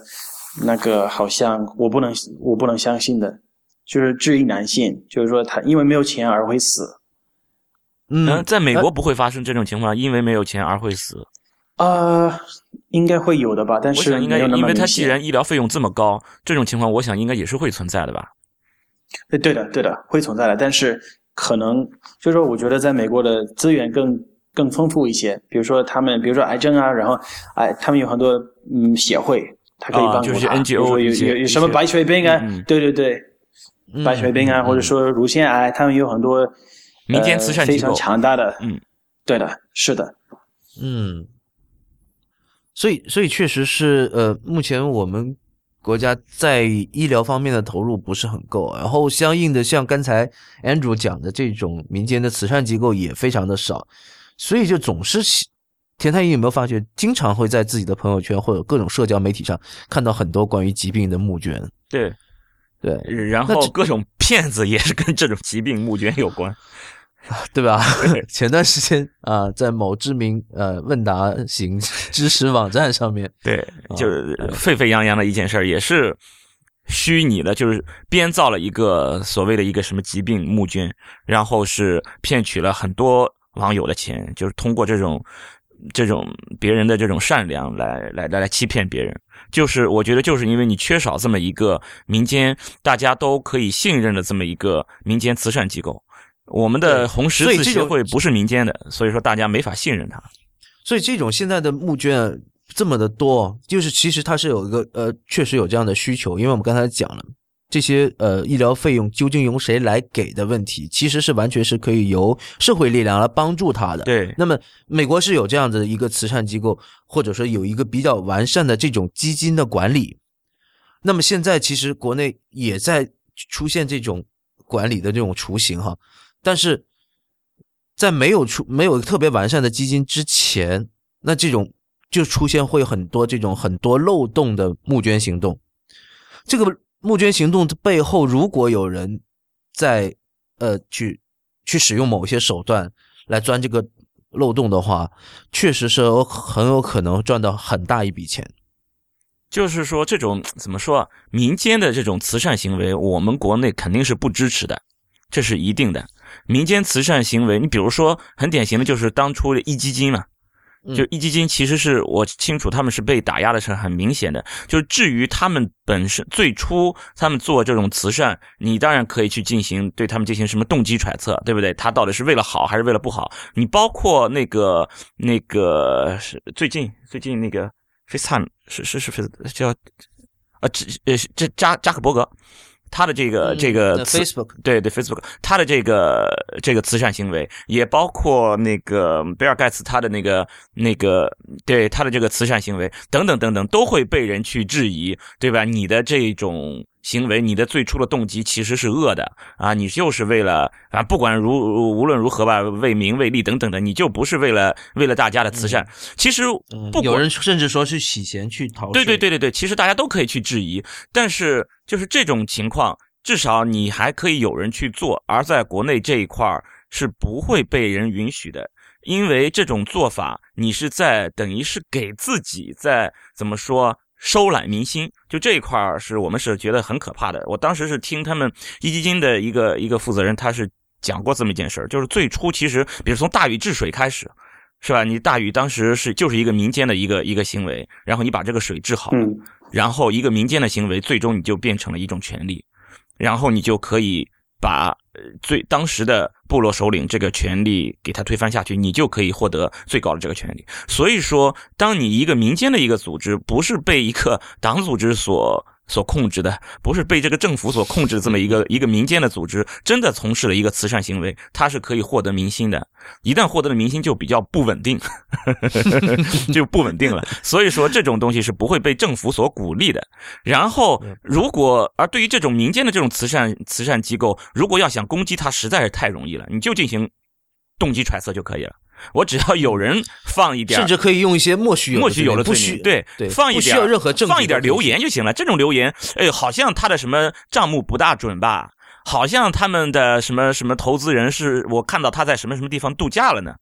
S3: 那个好像我不能我不能相信的，就是质疑男性，就是说他因为没有钱而会死。
S2: 嗯，
S1: 嗯，
S2: 在美国不会发生这种情况，因为没有钱而会死。
S3: 呃，应该会有的吧，但是
S2: 我想应该
S3: 没有
S2: 因为他既然医疗费用这么高，这种情况我想应该也是会存在的吧。
S3: 对对的对的会存在的，但是可能就是说，我觉得在美国的资源更更丰富一些，比如说他们，比如说癌症啊，然后哎，他们有很多嗯协会，他可以
S2: 啊就是
S3: 帮助
S2: ，NGO
S3: 比如说有有有什么白血病啊，对对对，
S1: 嗯
S3: 白血病啊，
S1: 嗯
S3: 或者说乳腺癌，他们有很多
S2: 民间慈善机构
S3: 呃、非常强大的，
S2: 嗯，
S3: 对的，是的，
S1: 嗯，所以所以确实是呃，目前我们国家在医疗方面的投入不是很够，然后相应的像刚才 Andrew 讲的这种民间的慈善机构也非常的少，所以就总是田太医有没有发觉，经常会在自己的朋友圈或者各种社交媒体上看到很多关于疾病的募捐，
S2: 对，
S1: 对
S2: 然后各种骗子也是跟这种疾病募捐有关。
S1: 对吧？前段时间啊、在某知名呃问答型知识网站上面，
S2: 对，就是沸沸扬扬的一件事儿，也是虚拟的，就是编造了一个所谓的一个什么疾病募捐，然后是骗取了很多网友的钱，就是通过这种这种别人的这种善良来来来来欺骗别人。就是我觉得，就是因为你缺少这么一个民间大家都可以信任的这么一个民间慈善机构。我们的红十字协会不是民间的，所以说大家没法信任它。
S1: 所以这种现在的募捐啊这么的多，就是其实它是有一个呃，确实有这样的需求，因为我们刚才讲了。这些呃医疗费用究竟由谁来给的问题，其实是完全是可以由社会力量来帮助他的。
S2: 对，
S1: 那么美国是有这样的一个慈善机构，或者说有一个比较完善的这种基金的管理。那么现在其实国内也在出现这种管理的这种雏形哈，但是在没有出没有特别完善的基金之前，那这种就出现会很多这种很多漏洞的募捐行动。这个募捐行动的背后，如果有人在呃去去使用某些手段来钻这个漏洞的话，确实是有很有可能赚到很大一笔钱。
S2: 就是说，这种怎么说啊？民间的这种慈善行为，我们国内肯定是不支持的，这是一定的。民间慈善行为，你比如说很典型的就是当初的壹基金嘛，就壹基金其实是我清楚他们是被打压的是很明显的。就至于他们本身最初他们做这种慈善，你当然可以去进行对他们进行什么动机揣测，对不对？他到底是为了好还是为了不好？你包括那个那个是最近最近那个。FaceTime 是是是叫，啊这呃这扎扎克伯格，他的这个这个
S1: Facebook
S2: 对对 Facebook 他的这个这个慈善行为，也包括那个比尔盖茨他的那个那个对他的这个慈善行为等等等等，都会被人去质疑，对吧？你的这种。行为，你的最初的动机其实是恶的啊！你就是为了啊，不管如无论如何吧，为名为利等等的，你就不是为了为了大家的慈善。其实，
S1: 有人甚至说是洗钱去逃。
S2: 对对对对对，其实大家都可以去质疑，但是就是这种情况，至少你还可以有人去做，而在国内这一块是不会被人允许的，因为这种做法，你是在等于是给自己在怎么说？收揽民心，就这一块儿是我们是觉得很可怕的。我当时是听他们壹基金的一个一个负责人，他是讲过这么一件事儿，就是最初其实，比如从大禹治水开始，是吧？你大禹当时是就是一个民间的一个一个行为，然后你把这个水治好了，然后一个民间的行为，最终你就变成了一种权利，然后你就可以。把最当时的部落首领这个权利给他推翻下去，你就可以获得最高的这个权利。所以说，当你一个民间的一个组织不是被一个党组织所。所控制的不是被这个政府所控制这么一个一个民间的组织，真的从事了一个慈善行为，它是可以获得民心的。一旦获得了民心，就比较不稳定，就不稳定了。所以说，这种东西是不会被政府所鼓励的。然后，如果而对于这种民间的这种慈善慈善机构，如果要想攻击它，实在是太容易了，你就进行动机揣测就可以了。我只要有人放一点，
S1: 甚至可以用一些莫须
S2: 莫须有的
S1: 不需
S2: 对
S1: 对
S2: 放一点，
S1: 不需要任何证
S2: 放一点留言就行了。这种留言，哎，好像他的什么账目不大准吧？好像他们的什么什么投资人是我看到他在什么什么地方度假了呢？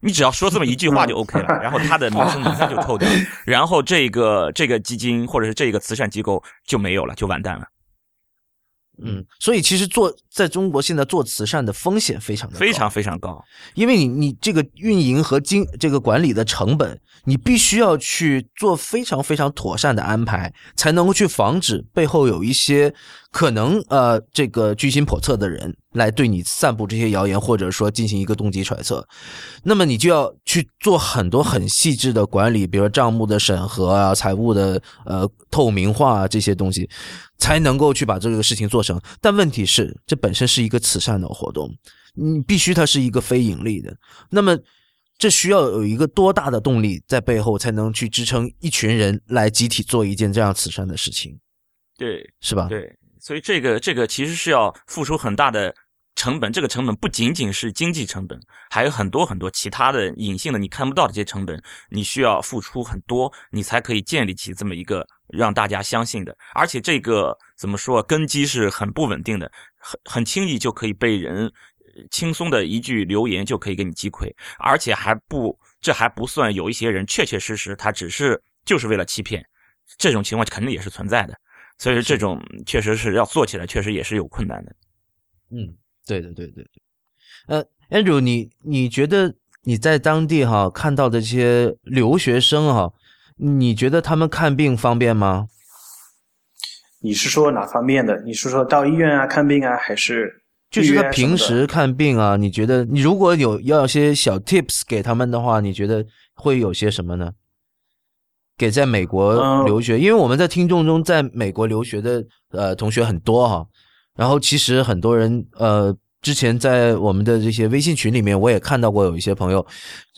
S2: 你只要说这么一句话就 OK 了，然后他的名声马上就臭掉，然后这个这个基金或者是这个慈善机构就没有了，就完蛋了。
S1: 嗯，所以其实做在中国现在做慈善的风险非常的
S2: 非常非常高，
S1: 因为你你这个运营和经这个管理的成本，你必须要去做非常非常妥善的安排，才能够去防止背后有一些可能呃这个居心叵测的人来对你散布这些谣言，或者说进行一个动机揣测。那么你就要去做很多很细致的管理，比如账目的审核啊、财务的呃透明化这些东西。才能够去把这个事情做成，但问题是，这本身是一个慈善的活动，你必须它是一个非盈利的。那么，这需要有一个多大的动力在背后，才能去支撑一群人来集体做一件这样慈善的事情？
S2: 对，
S1: 是吧？
S2: 对，所以这个这个其实是要付出很大的。成本，这个成本不仅仅是经济成本，还有很多很多其他的隐性的你看不到的这些成本，你需要付出很多，你才可以建立起这么一个让大家相信的。而且这个怎么说，根基是很不稳定的，很很轻易就可以被人轻松的一句留言就可以给你击溃，而且还不这还不算有一些人确确实实他只是就是为了欺骗，这种情况肯定也是存在的。所以说这种确实是要做起来，确实也是有困难的。
S1: 嗯。对对对对对，呃，Andrew，你你觉得你在当地哈看到的这些留学生哈，你觉得他们看病方便吗？
S3: 你是说哪方面的？你是说到医院啊看病啊，还是
S1: 就是他平时看病啊？你觉得你如果有要些小 tips 给他们的话，你觉得会有些什么呢？给在美国留学，因为我们在听众中在美国留学的呃同学很多哈。然后其实很多人，呃，之前在我们的这些微信群里面，我也看到过有一些朋友，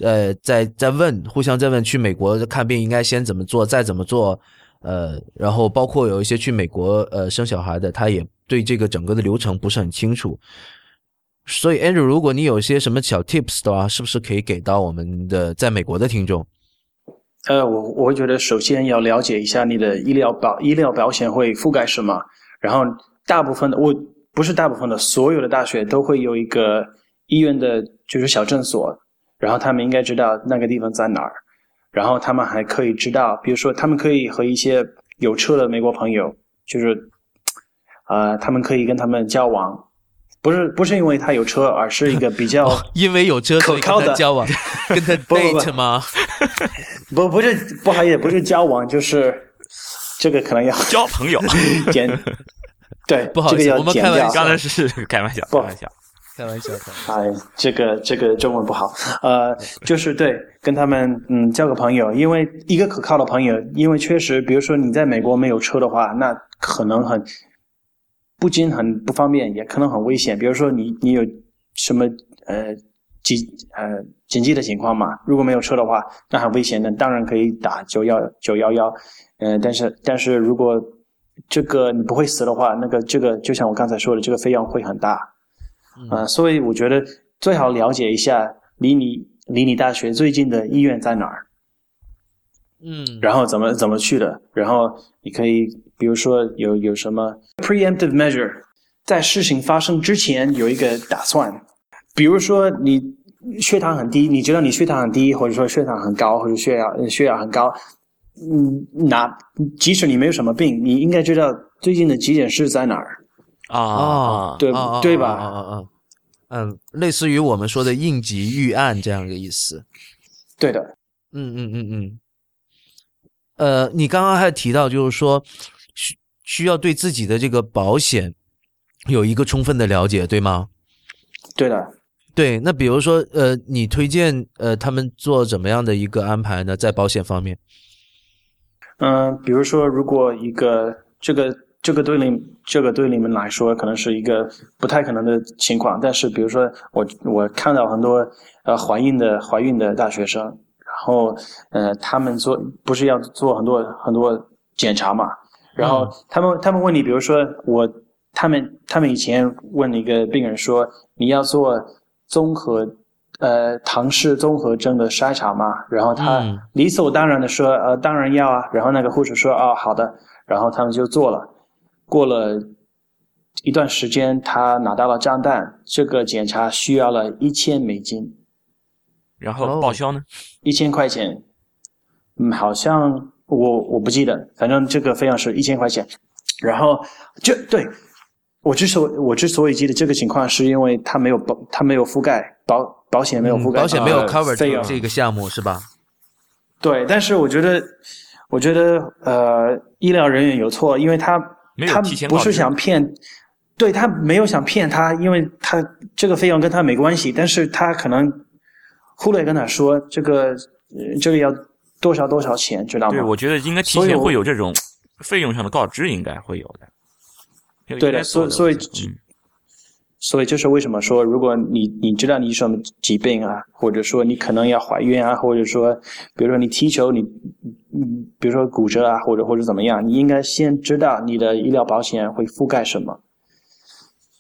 S1: 呃，在在问，互相在问去美国看病应该先怎么做，再怎么做，呃，然后包括有一些去美国呃生小孩的，他也对这个整个的流程不是很清楚。所以，Andrew，如果你有一些什么小 tips 的话，是不是可以给到我们的在美国的听众？
S3: 呃，我我觉得首先要了解一下你的医疗保医疗保险会覆盖什么，然后。大部分的我不是大部分的，所有的大学都会有一个医院的，就是小诊所，然后他们应该知道那个地方在哪儿，然后他们还可以知道，比如说他们可以和一些有车的美国朋友，就是，呃，他们可以跟他们交往，不是不是因为他有车，而是一个比较
S1: 因为有车，
S3: 可靠的
S1: 交往，跟他
S3: 不不
S1: date 吗？
S3: 不不是不好意思，不是交往，就是这个可能要
S2: 交朋友，
S3: 剪，对，
S1: 不好意思
S3: 这个要
S1: 我们开玩笑。
S2: 刚才是 开玩笑，开
S3: 不
S2: 玩笑。
S1: 开玩笑，开玩笑。
S3: 哎，这个这个中文不好，呃，就是对，跟他们嗯交个朋友，因为一个可靠的朋友，因为确实，比如说你在美国没有车的话，那可能很不仅很不方便，也可能很危险。比如说你你有什么呃紧呃紧急的情况嘛，如果没有车的话，那很危险的，当然可以打九幺九幺幺，嗯，但是但是如果这个你不会死的话，那个这个就像我刚才说的，这个费用会很大。啊、所以我觉得最好了解一下离你离你大学最近的医院在哪儿，
S1: 嗯，
S3: 然后怎么怎么去的，然后你可以比如说有有什么 preemptive measure，在事情发生之前有一个打算，比如说你血糖很低，你知道你血糖很低，或者说血糖很高，或者血压呃血压很高，嗯，哪即使你没有什么病，你应该知道最近的急诊室在哪儿。
S2: 啊
S1: 啊，
S3: 对对吧
S1: 啊啊啊，嗯，类似于我们说的应急预案这样一个意思。
S3: 对的，
S1: 嗯嗯嗯嗯。呃，你刚刚还提到，就是说需需要对自己的这个保险有一个充分的了解，对吗？
S3: 对的。
S1: 对，那比如说，呃，你推荐呃他们做怎么样的一个安排呢？在保险方面，
S3: 嗯，比如说，如果一个这个这个对你这个对你们来说可能是一个不太可能的情况，但是比如说我我看到很多呃怀孕的怀孕的大学生，然后呃他们做不是要做很多很多检查嘛，然后他们他们问你，比如说我他们他们以前问一个病人说你要做综合。呃，唐氏综合征的筛查嘛，然后他
S1: 嗯
S3: 理所当然的说，呃，当然要啊。然后那个护士说，哦，好的。然后他们就做了。过了一段时间，他拿到了账单，这个检查需要了一千美金，
S2: 然
S1: 哦
S2: 后报销呢？
S3: 一千块钱。嗯，好像我我不记得，反正这个费用是一千块钱。然后就对我之所我之所以记得这个情况，是因为他没有保，他没有覆盖保保险没有覆盖、
S1: 嗯保险没有
S3: 呃
S1: cover
S3: 费用
S1: 这个项目是吧？
S3: 对，但是我觉得，我觉得呃，医疗人员有错，因为他他不是想骗，对他没有想骗他，因为他这个费用跟他没关系，但是他可能忽略跟他说这个呃这个要多少多少钱，知道吗？
S2: 对，我觉得应该提前会有这种费用上的告知，应该会有的。
S3: 对的所以
S2: 所以
S3: 所以这是为什么说，如果你你知道你什么疾病啊，或者说你可能要怀孕啊，或者说比如说你踢球你嗯，比如说骨折啊，或者或者怎么样，你应该先知道你的医疗保险会覆盖什么。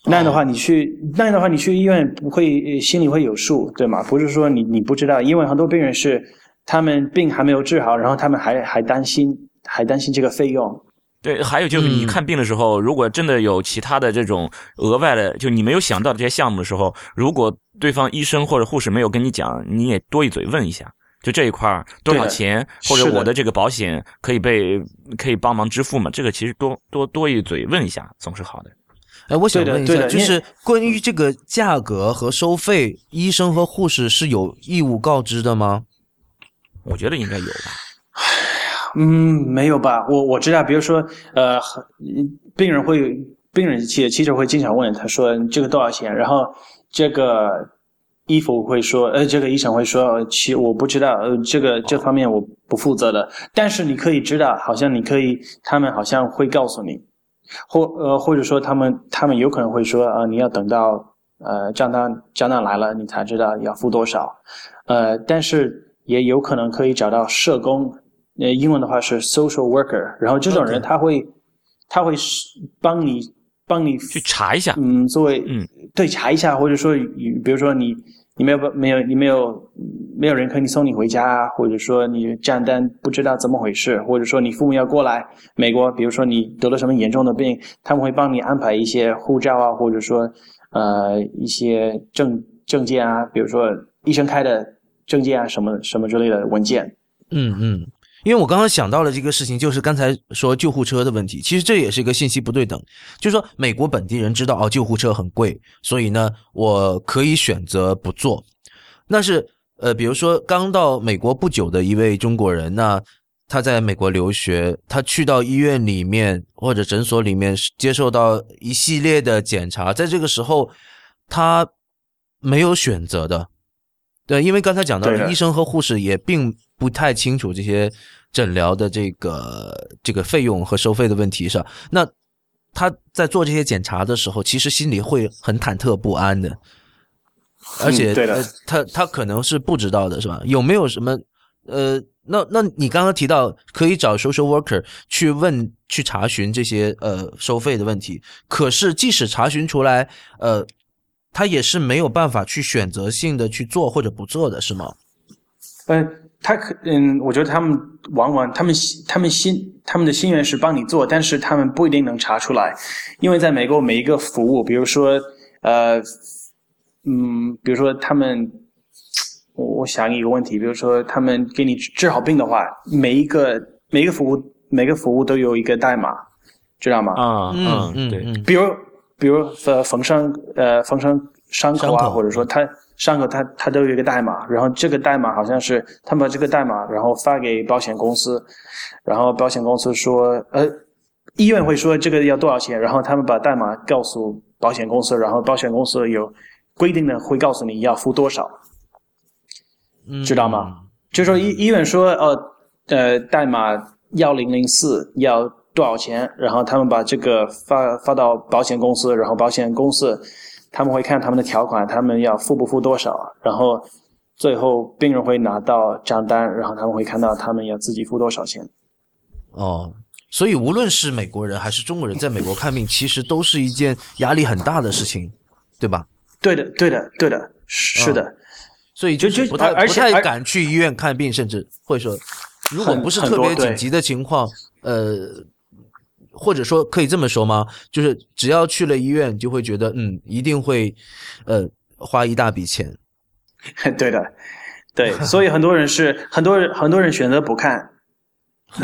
S3: 那样的话，你去那样的话，你去医院不会心里会有数，对吗？不是说你你不知道，因为很多病人是他们病还没有治好，然后他们还还担心还担心这个费用，
S2: 对，还有就是你
S1: 嗯
S2: 看病的时候，如果真的有其他的这种额外的，就你没有想到的这些项目的时候，如果对方医生或者护士没有跟你讲，你也多一嘴问一下，就这一块儿多少钱，或者我的这个保险可以被可以帮忙支付吗？这个其实多多多一嘴问一下总是好的。
S1: 哎，我想问一下，就是关于这个价格和收费，医生和护士是有义务告知的吗？
S2: 我觉得应该有吧。
S3: 嗯，没有吧？我我知道，比如说，呃，病人会，病人记记者会经常问，他说这个多少钱？然后这个医服会说，呃，这个医生会说，呃其我不知道，呃，这个这方面我不负责的。但是你可以知道，好像你可以，他们好像会告诉你，或呃，或者说他们他们有可能会说，啊、你要等到呃账单账单来了，你才知道要付多少。呃，但是也有可能可以找到社工，呃，英文的话是 social worker，然后这种人他会他会是帮你帮你
S2: 去查一下，
S3: 嗯，作为
S2: 嗯
S3: 对查一下，或者说比如说你你没有没有你没有没有人可以送你回家啊，或者说你账单不知道怎么回事，或者说你父母要过来美国，比如说你得了什么严重的病，他们会帮你安排一些护照啊，或者说呃一些证证件啊，比如说医生开的证件啊什么什么之类的文件。
S1: 嗯嗯，因为我刚刚想到了这个事情，就是刚才说救护车的问题，其实这也是一个信息不对等，就是说美国本地人知道哦救护车很贵，所以呢我可以选择不坐，那是呃比如说刚到美国不久的一位中国人，那他在美国留学，他去到医院里面或者诊所里面接受到一系列的检查，在这个时候他没有选择的。对，因为刚才讲到了，医生和护士也并不太清楚这些诊疗的这个这个费用和收费的问题上。那他在做这些检查的时候，其实心里会很忐忑不安的，而且他他可能是不知道的，是吧？有没有什么呃？那那你刚刚提到可以找 social worker 去问去查询这些呃收费的问题，可是即使查询出来，呃，他也是没有办法去选择性的去做或者不做的是吗？
S3: 嗯，他可嗯，我觉得他们往往他们他们心他们的心愿是帮你做，但是他们不一定能查出来，因为在美国每一个服务，比如说呃嗯，比如说他们。我我想一个问题，比如说他们给你治好病的话，每一个每一个服务每个服务都有一个代码，知道吗？
S2: 啊，嗯嗯，对。
S3: 比如比如呃缝伤呃缝伤伤口啊，或者说他伤口他他都有一个代码，然后这个代码好像是他们把这个代码然后发给保险公司，然后保险公司说呃医院会说这个要多少钱，然后他们把代码告诉保险公司，然后保险公司有规定的会告诉你要付多少。知道吗？就说医医院说，呃呃，代码幺零零四要多少钱？然后他们把这个发发到保险公司，然后保险公司他们会看他们的条款，他们要付不付多少？然后最后病人会拿到账单，然后他们会看到他们要自己付多少钱。
S1: 哦，所以无论是美国人还是中国人，在美国看病，其实都是一件压力很大的事情，对吧？
S3: 对的，对的，对的，是的。
S1: 所以就就不太不太敢去医院看病，甚至会说，如果不是特别紧急的情况，呃，或者说可以这么说吗？就是只要去了医院，就会觉得嗯，一定会呃花一大笔钱。
S3: 对的，对，所以很多人是很多人很多人选择不看，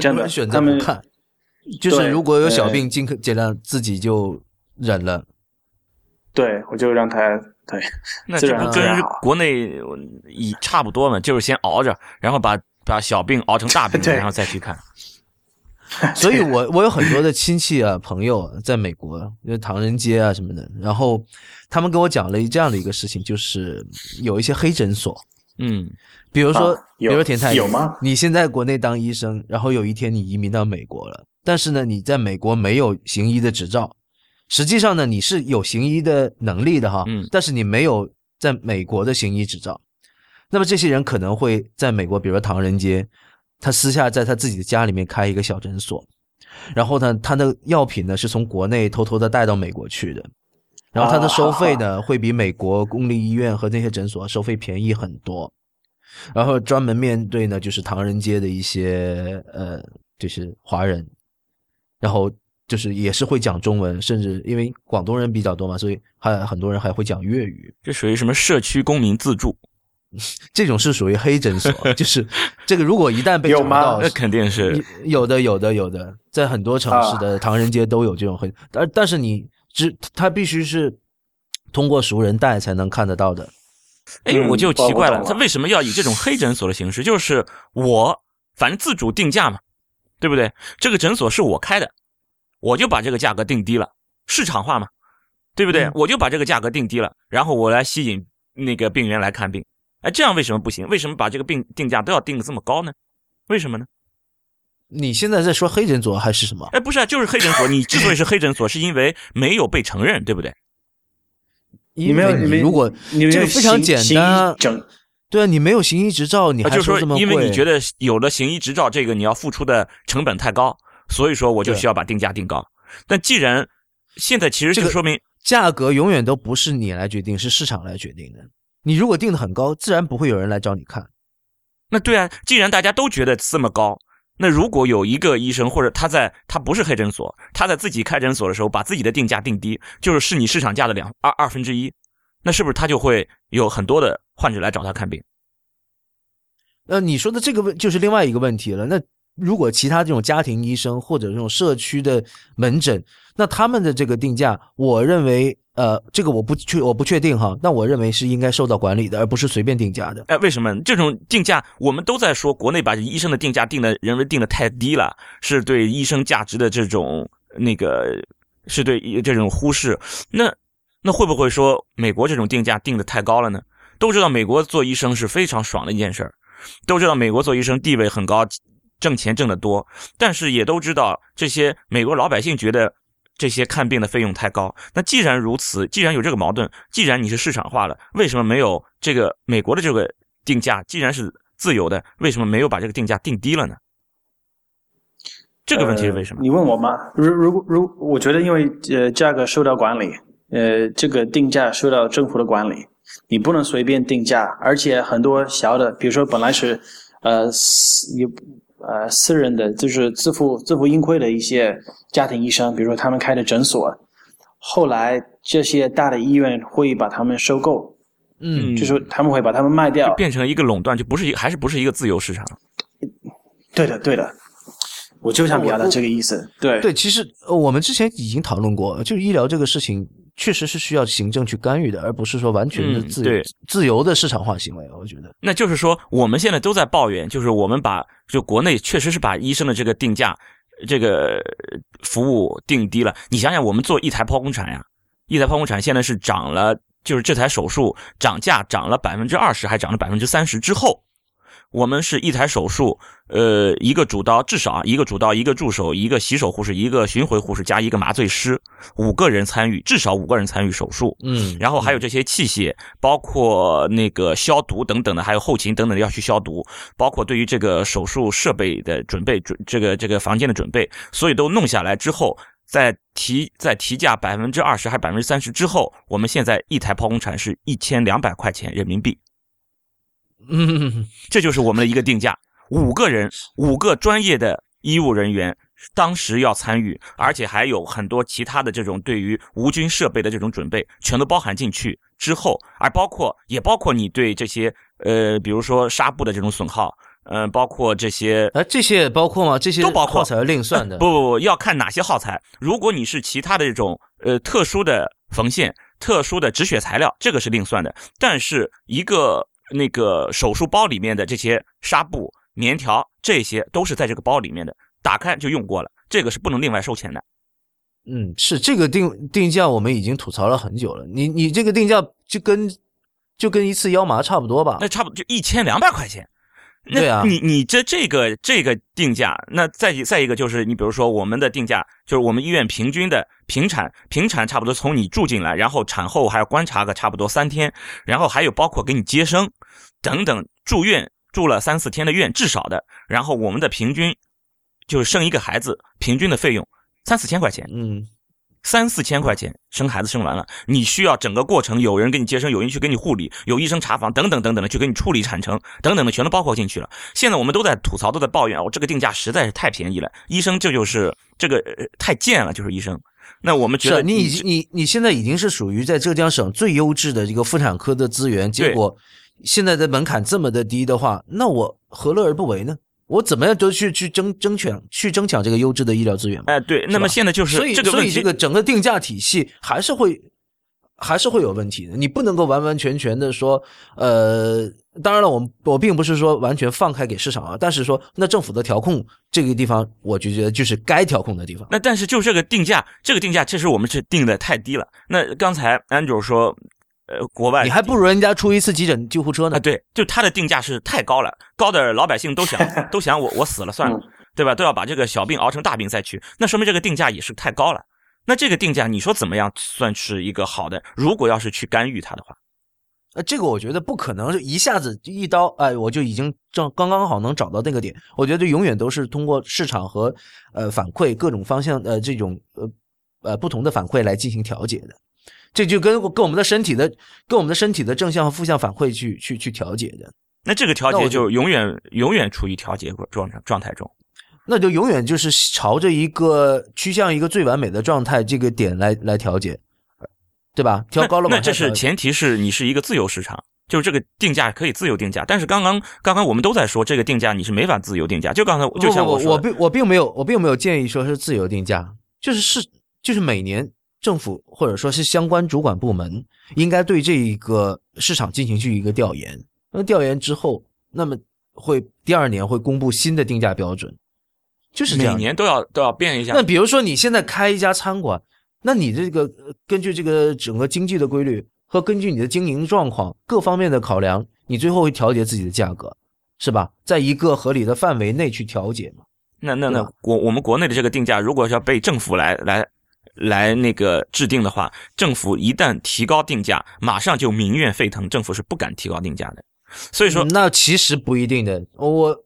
S3: 真的
S1: 选择不看，就是如果有小病，尽可尽量自己就忍了。
S3: 对，我就让他。对，
S2: 那这不跟国内一差不多嘛？就是先熬着，然后把把小病熬成大病，然后再去看。
S1: 所以我我有很多的亲戚啊朋友在美国，因为唐人街啊什么的，然后他们跟我讲了这样的一个事情，就是有一些黑诊所，
S2: 嗯，
S1: 比如说，比如说田太
S3: 有吗？
S1: 你现在国内当医生，然后有一天你移民到美国了，但是呢，你在美国没有行医的执照。实际上呢，你是有行医的能力的哈，
S2: 嗯，
S1: 但是你没有在美国的行医执照。那么这些人可能会在美国，比如说唐人街，他私下在他自己的家里面开一个小诊所，然后呢，他的药品呢是从国内偷偷的带到美国去的，然后他的收费呢会比美国公立医院和那些诊所收费便宜很多，然后专门面对呢就是唐人街的一些呃就是华人，然后。就是也是会讲中文，甚至因为广东人比较多嘛，所以还很多人还会讲粤语。
S2: 这属于什么社区公民自助？
S1: 这种是属于黑诊所，就是这个如果一旦被查到，
S2: 那肯定是
S1: 有的，有的，有的，在很多城市的唐人街都有这种黑。但但是你只他必须是通过熟人带才能看得到的。
S2: 哎，我就奇怪了，他为什么要以这种黑诊所的形式？就是我反正自主定价嘛，对不对？这个诊所是我开的。我就把这个价格定低了，市场化嘛，对不对？我就把这个价格定低了，然后我来吸引那个病人来看病。哎，这样为什么不行？为什么把这个病定价都要定的这么高呢？为什么呢？
S1: 你现在在说黑诊所还是什么？
S2: 哎，不是啊，就是黑诊所。你之所以是黑诊所，是因为没有被承认，对不对？
S1: 你没有你如果你这个非常简单，对啊，你没有行医执照，你还
S2: 说
S1: 这么
S2: 贵？因为你觉得有了行医执照，这个你要付出的成本太高。所以说，我就需要把定价定高。但既然现在其实就说明
S1: 价格永远都不是你来决定，是市场来决定的。你如果定的很高，自然不会有人来找你看。
S2: 那对啊，既然大家都觉得这么高，那如果有一个医生或者他在他不是黑诊所，他在自己开诊所的时候把自己的定价定低，就是是你市场价的两二二分之一，那是不是他就会有很多的患者来找他看病？
S1: 那，你说的这个问就是另外一个问题了。那如果其他这种家庭医生或者这种社区的门诊，那他们的这个定价，我认为，呃，这个我不确我不确定哈。那我认为是应该受到管理的，而不是随便定价的。
S2: 哎，为什么这种定价？我们都在说国内把医生的定价定的，人为定的太低了，是对医生价值的这种那个，是对这种忽视。那那会不会说美国这种定价定的太高了呢？都知道美国做医生是非常爽的一件事儿，都知道美国做医生地位很高。挣钱挣得多，但是也都知道这些美国老百姓觉得这些看病的费用太高。那既然如此，既然有这个矛盾，既然你是市场化了，为什么没有这个美国的这个定价？既然是自由的，为什么没有把这个定价定低了呢？这个问题是为什么？
S3: 你问我吗？如如果如，我觉得因为呃价格受到管理，呃这个定价受到政府的管理，你不能随便定价，而且很多小的，比如说本来是呃你。呃，私人的就是自负自负盈亏的一些家庭医生，比如说他们开的诊所，后来这些大的医院会把他们收购，
S1: 嗯，
S3: 就是他们会把他们卖掉，
S2: 变成一个垄断，就不是一还是不是一个自由市场？
S3: 对的，对的，我就想表达这个意思。对
S1: 对，其实我们之前已经讨论过，就医疗这个事情。确实是需要行政去干预的，而不是说完全的自由自由的市场化行为。我觉得，
S2: 那就是说，我们现在都在抱怨，就是我们把就国内确实是把医生的这个定价、这个服务定低了。你想想，我们做一台剖宫产呀，一台剖宫产现在是涨了，就是这台手术涨价涨了百分之二十，还涨了百分之三十之后。我们是一台手术，呃，一个主刀，至少啊，一个主刀，一个助手，一个洗手护士，一个巡回护士，加一个麻醉师，五个人参与，至少五个人参与手术。
S1: 嗯，
S2: 然后还有这些器械，包括那个消毒等等的，还有后勤等等的要去消毒，包括对于这个手术设备的准备，准这个这个房间的准备，所以都弄下来之后，再提再提价百分之二十还百分之三十之后，我们现在一台剖宫产是一千两百块钱人民币。
S1: 嗯，
S2: 这就是我们的一个定价，五个人，五个专业的医务人员，当时要参与，而且还有很多其他的这种对于无菌设备的这种准备，全都包含进去之后，而包括也包括你对这些呃，比如说纱布的这种损耗，嗯，包括这些，
S1: 哎，这些也包括吗？这些
S2: 都包括，
S1: 耗材另算的。
S2: 不不不，要看哪些耗材。如果你是其他的这种呃特殊的缝线、特殊的止血材料，这个是另算的。但是一个。那个手术包里面的这些纱布、棉条，这些都是在这个包里面的，打开就用过了，这个是不能另外收钱的。
S1: 嗯，是这个定定价，我们已经吐槽了很久了。你你这个定价就跟就跟一次腰麻差不多吧？
S2: 那差不多就一千两百块钱。
S1: 对啊，
S2: 你你这这个这个定价，那再再一个就是你比如说我们的定价，就是我们医院平均的平产平产差不多从你住进来，然后产后还要观察个差不多三天，然后还有包括给你接生等等住院住了三四天的院至少的，然后我们的平均就是生一个孩子平均的费用三四千块钱，
S1: 嗯。
S2: 三四千块钱生孩子生完了，你需要整个过程有人给你接生，有人去给你护理，有医生查房等等等等的去给你处理产程等等的全都包括进去了。现在我们都在吐槽，都在抱怨，我这个定价实在是太便宜了，医生这就是这个太贱了，就是医生。那我们觉得
S1: 你已经你你现在已经是属于在浙江省最优质的一个妇产科的资源，结果现在的门槛这么的低的话，那我何乐而不为呢？我怎么样都去去争争抢去争抢这个优质的医疗资源嘛？
S2: 哎，对，那么现在就是
S1: 所以所以这个整个定价体系还是会还是会有问题的。你不能够完完全全的说，呃，当然了，我我并不是说完全放开给市场啊，但是说那政府的调控这个地方，我就觉得就是该调控的地方。
S2: 那但是就这个定价，这个定价其实我们是定的太低了。那刚才 Andrew 说。呃，国外
S1: 你还不如人家出一次急诊救护车呢。
S2: 啊，对，就它的定价是太高了，高的老百姓都想 都想我我死了算了，对吧？都要把这个小病熬成大病再去，那说明这个定价也是太高了。那这个定价你说怎么样算是一个好的？如果要是去干预它的话，
S1: 呃，这个我觉得不可能，一下子一刀，哎，我就已经正刚刚好能找到那个点。我觉得永远都是通过市场和呃反馈各种方向呃这种呃呃不同的反馈来进行调节的。这就跟跟我们的身体的跟我们的身体的正向和负向反馈去去去调节的，
S2: 那这个调节就永远永远处于调节状状状态中，
S1: 那就永远就是朝着一个趋向一个最完美的状态这个点来来调节，对吧？调高了，
S2: 那这是前提是你是一个自由市场，就是这个定价可以自由定价。但是刚刚刚刚我们都在说，这个定价你是没法自由定价。就刚才就像
S1: 我
S2: 说，
S1: 我并我并没有我并没有建议说是自由定价，就是是就是每年政府或者说是相关主管部门应该对这一个市场进行去一个调研。那调研之后，那么会第二年会公布新的定价标准，就是这样。
S2: 每年都要都要变一下。
S1: 那比如说你现在开一家餐馆，那你这个根据这个整个经济的规律和根据你的经营状况各方面的考量，你最后会调节自己的价格，是吧？在一个合理的范围内去调节嘛。
S2: 那那那国我们国内的这个定价，如果是要被政府来来来那个制定的话，政府一旦提高定价，马上就民怨沸腾，政府是不敢提高定价的。所以说，
S1: 那其实不一定的。我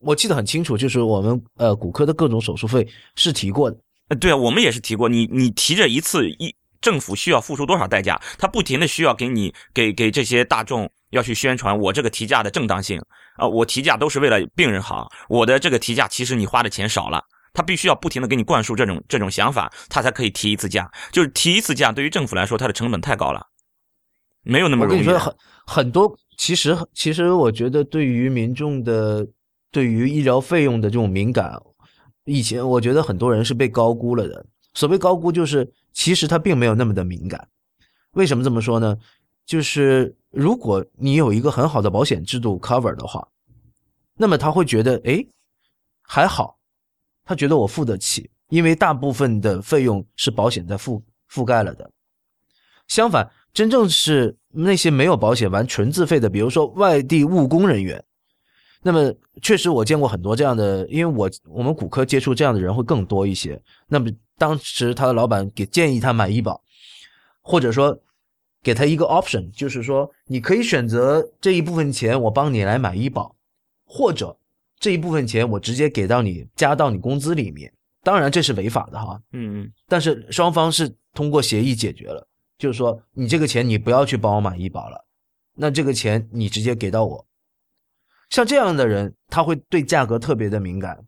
S1: 我记得很清楚，就是我们呃骨科的各种手术费是提过的。
S2: 呃，对啊，我们也是提过。你你提着一次一政府需要付出多少代价？他不停的需要给你给给这些大众要去宣传我这个提价的正当性啊，我提价都是为了病人好。我的这个提价其实你花的钱少了，他必须要不停的给你灌输这种这种想法，他才可以提一次价。就是提一次价，对于政府来说，它的成本太高了，没有那么容易。
S1: 我跟你说，很很多。其实，其实我觉得，对于民众的对于医疗费用的这种敏感，以前我觉得很多人是被高估了的。所谓高估，就是其实他并没有那么的敏感。为什么这么说呢？就是如果你有一个很好的保险制度 cover 的话，那么他会觉得，哎，还好，他觉得我付得起，因为大部分的费用是保险在覆覆盖了的。相反，真正是。那些没有保险完纯自费的，比如说外地务工人员，那么确实我见过很多这样的，因为我我们骨科接触这样的人会更多一些。那么当时他的老板给建议他买医保，或者说给他一个 option，就是说你可以选择这一部分钱我帮你来买医保，或者这一部分钱我直接给到你加到你工资里面。当然这是违法的哈，
S2: 嗯嗯，
S1: 但是双方是通过协议解决了。就是说，你这个钱你不要去帮我买医保了，那这个钱你直接给到我。像这样的人，他会对价格特别的敏感。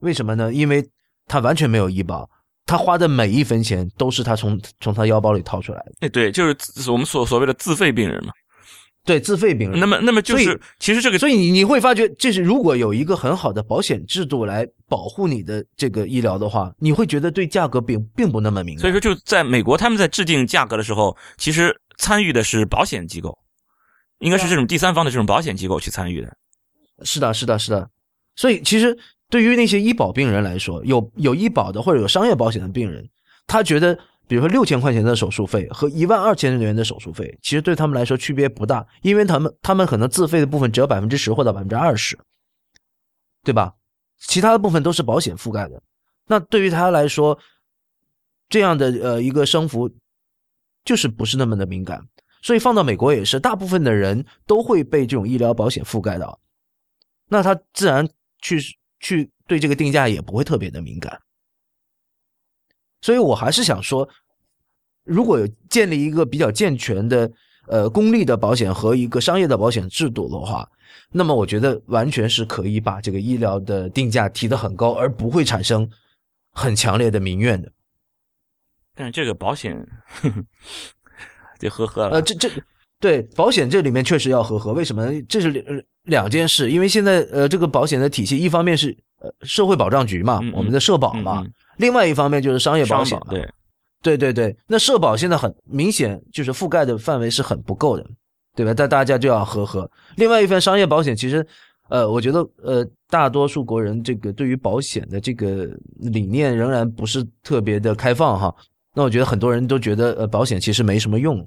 S1: 为什么呢？因为他完全没有医保，他花的每一分钱都是他从从他腰包里掏出来的。
S2: 哎，对，就是我们所所谓的自费病人嘛。
S1: 对自费病人，
S2: 那么那么就是，其实这个，
S1: 所以你你会发觉，就是如果有一个很好的保险制度来保护你的这个医疗的话，你会觉得对价格并并不那么敏感。
S2: 所以说，就在美国，他们在制定价格的时候，其实参与的是保险机构，应该是这种第三方的这种保险机构去参与的。
S1: 是的，是的，是的。所以其实对于那些医保病人来说，有有医保的或者有商业保险的病人，他觉得。比如说六千块钱的手术费和一万二千元的手术费，其实对他们来说区别不大，因为他们他们可能自费的部分只有百分之十或者百分之二十，对吧？其他的部分都是保险覆盖的。那对于他来说，这样的呃一个升幅，就是不是那么的敏感。所以放到美国也是，大部分的人都会被这种医疗保险覆盖到，那他自然去去对这个定价也不会特别的敏感。所以我还是想说，如果有建立一个比较健全的呃公立的保险和一个商业的保险制度的话，那么我觉得完全是可以把这个医疗的定价提得很高，而不会产生很强烈的民怨的。
S2: 但是这个保险就呵呵了。
S1: 呃，这这对保险这里面确实要呵呵，为什么？这是两两件事，因为现在呃这个保险的体系，一方面是呃社会保障局嘛，我们的社保嘛。另外一方面就是商业保险，
S2: 对，
S1: 对对对。那社保现在很明显就是覆盖的范围是很不够的，对吧？但大家就要和和。另外一份商业保险，其实，呃，我觉得，呃，大多数国人这个对于保险的这个理念仍然不是特别的开放哈。那我觉得很多人都觉得，呃，保险其实没什么用。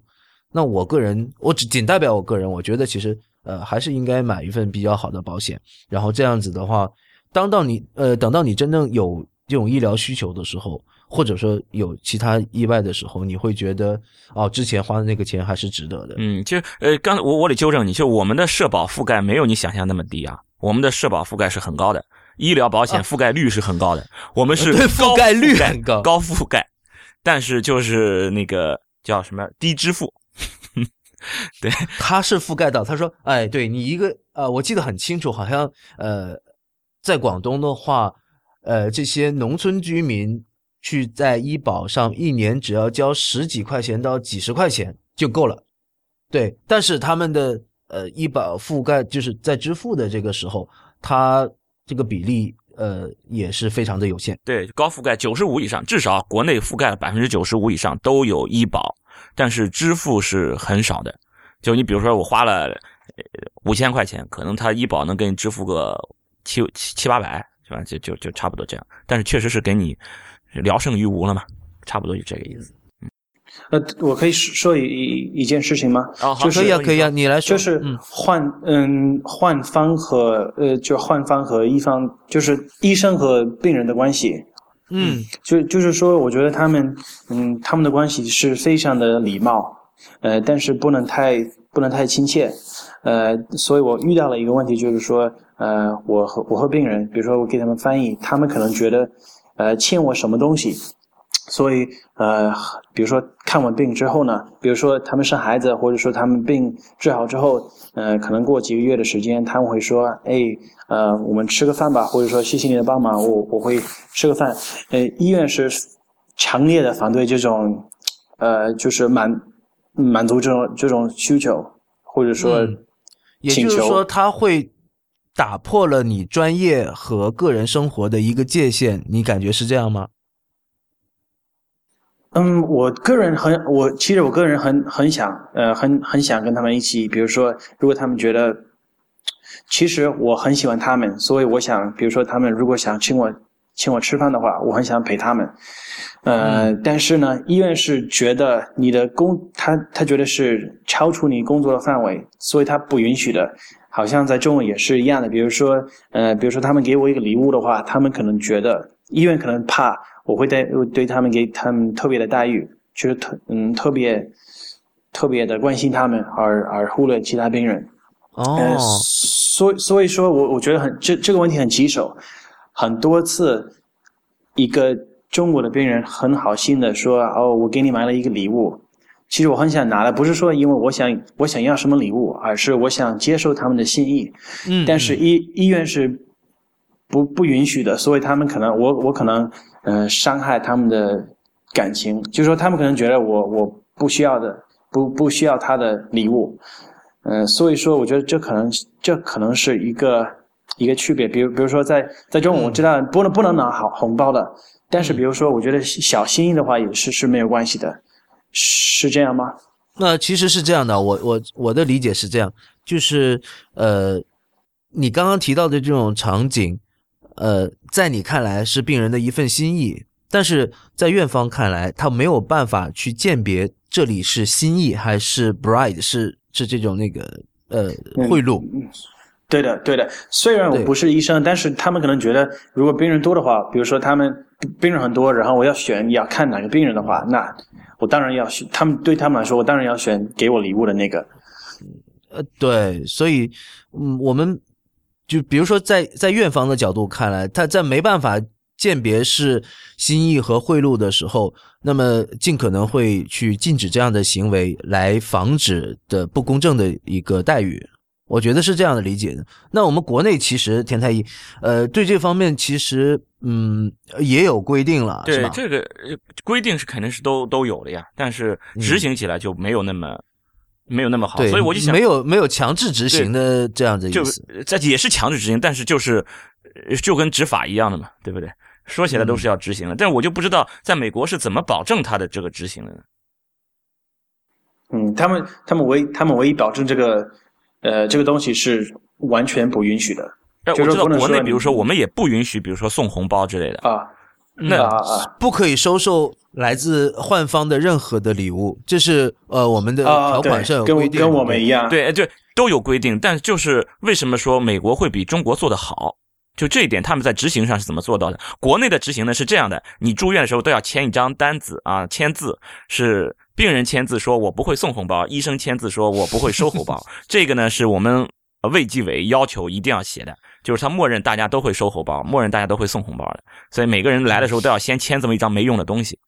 S1: 那我个人，我只仅代表我个人，我觉得其实，呃，还是应该买一份比较好的保险。然后这样子的话，当到你，呃，等到你真正有。这种医疗需求的时候，或者说有其他意外的时候，你会觉得哦，之前花的那个钱还是值得的。
S2: 嗯，就呃，刚才我我得纠正你，就我们的社保覆盖没有你想象那么低啊，我们的社保覆盖是很高的，医疗保险覆盖率是很高的，我们是
S1: 覆盖率很
S2: 高，高覆盖，但是就是那个叫什么低支付。对，
S1: 他是覆盖到，他说，哎，对你一个呃，我记得很清楚，好像呃，在广东的话。呃，这些农村居民去在医保上一年只要交十几块钱到几十块钱就够了，对，但是他们的呃医保覆盖就是在支付的这个时候，它这个比例呃也是非常的有限。
S2: 对，高覆盖九十五以上，至少国内覆盖百分之九十五以上都有医保，但是支付是很少的。就你比如说，我花了五千块钱，可能他医保能给你支付个七七七八百，吧？就就就差不多这样。但是确实是给你聊胜于无了嘛，差不多就这个意思。
S3: 呃，我可以说一一一件事情吗？
S2: 哦，好，
S3: 就是
S1: 可以啊，可以啊，你来说。
S3: 就是
S1: 嗯
S3: 患嗯患方和呃就患方和一方，就是医生和病人的关系，
S1: 嗯
S3: 就就是说，我觉得他们嗯他们的关系是非常的礼貌，呃，但是不能太不能太亲切，呃，所以我遇到了一个问题，就是说，呃，我和我和病人，比如说我给他们翻译，他们可能觉得呃欠我什么东西。所以，呃，比如说看完病之后呢，比如说他们生孩子，或者说他们病治好之后，呃，可能过几个月的时间，他们会说，哎，呃，我们吃个饭吧，或者说谢谢你的帮忙，我我会吃个饭。呃，医院是强烈的反对这种，呃，就是满满足这种这种需求，或者说
S1: 嗯也
S3: 请求。
S1: 就是说，他会打破了你专业和个人生活的一个界限，你感觉是这样吗？
S3: 嗯，我个人很，我其实我个人很很想，呃，很很想跟他们一起，比如说，如果他们觉得，其实我很喜欢他们，所以我想，比如说他们如果想请我请我吃饭的话，我很想陪他们。呃，但是呢，医院是觉得你的工，他他觉得是超出你工作的范围，所以他不允许的。好像在中文也是一样的，比如说，呃，比如说他们给我一个礼物的话，他们可能觉得医院可能怕我会对对他们给他们特别的待遇，就是特嗯特别特别的关心他们，而而忽略其他病人。呃，
S1: 哦，
S3: 所以所以说我我觉得很这这个问题很棘手，很多次一个中国的病人很好心的说哦，我给你买了一个礼物，其实我很想拿的，不是说因为我想我想要什么礼物，而是我想接受他们的心意，
S1: 嗯，
S3: 但是医医院是不不允许的，所以他们可能我我可能呃伤害他们的感情，就是说他们可能觉得我我不需要的不不需要他的礼物，嗯、所以说我觉得这可能这可能是一个一个区别，比如比如说在在中午我知道不能不能拿好红包的，但是比如说我觉得小心意的话也是是没有关系的，是这样吗？
S1: 那其实是这样的，我我我的理解是这样，就是呃，你刚刚提到的这种场景，呃，在你看来是病人的一份心意，但是在院方看来，他没有办法去鉴别这里是心意还是 bribe，是是这种那个呃贿赂。
S3: 对的，对的。虽然我不是医生，但是他们可能觉得，如果病人多的话，比如说他们病人很多，然后我要选要看哪个病人的话，那我当然要选。他们对他们来说，我当然要选给我礼物的那个。
S1: 呃，对，所以，嗯，我们就比如说在在院方的角度看来，他在没办法鉴别是心意和贿赂的时候，那么尽可能会去禁止这样的行为，来防止的不公正的一个待遇。我觉得是这样的理解的。那我们国内其实田太医，呃，对这方面其实嗯也有规定了，是吧？
S2: 对这个呃规定是肯定是都都有的呀，但是执行起来就没有那么、没有那么好，所以我就想
S1: 没有没有强制执行的这样的意
S2: 就
S1: 思。
S2: 这也是强制执行，但是就是呃就跟执法一样的嘛，对不对？说起来都是要执行的，但我就不知道在美国是怎么保证它的这个执行的呢？
S3: 嗯，他们他们唯他们唯一保证这个呃这个东西是完全不允许的
S2: 哎，我
S3: 就是
S2: 知道国内，比如说我们也不允许，比如说送红包之类的。
S3: 啊。
S2: 那
S1: 不可以收受来自患方的任何的礼物，这是呃我们的条款上有规定的。
S3: 跟我们一样。
S2: 对，哎对，都有规定，但就是为什么说美国会比中国做得好？就这一点，他们在执行上是怎么做到的？国内的执行呢是这样的：你住院的时候都要签一张单子啊，签字是病人签字说我不会送红包，医生签字说我不会收红包。这个呢是我们呃卫计委要求一定要写的，就是他默认大家都会收红包，默认大家都会送红包的，所以每个人来的时候都要先签这么一张没用的东西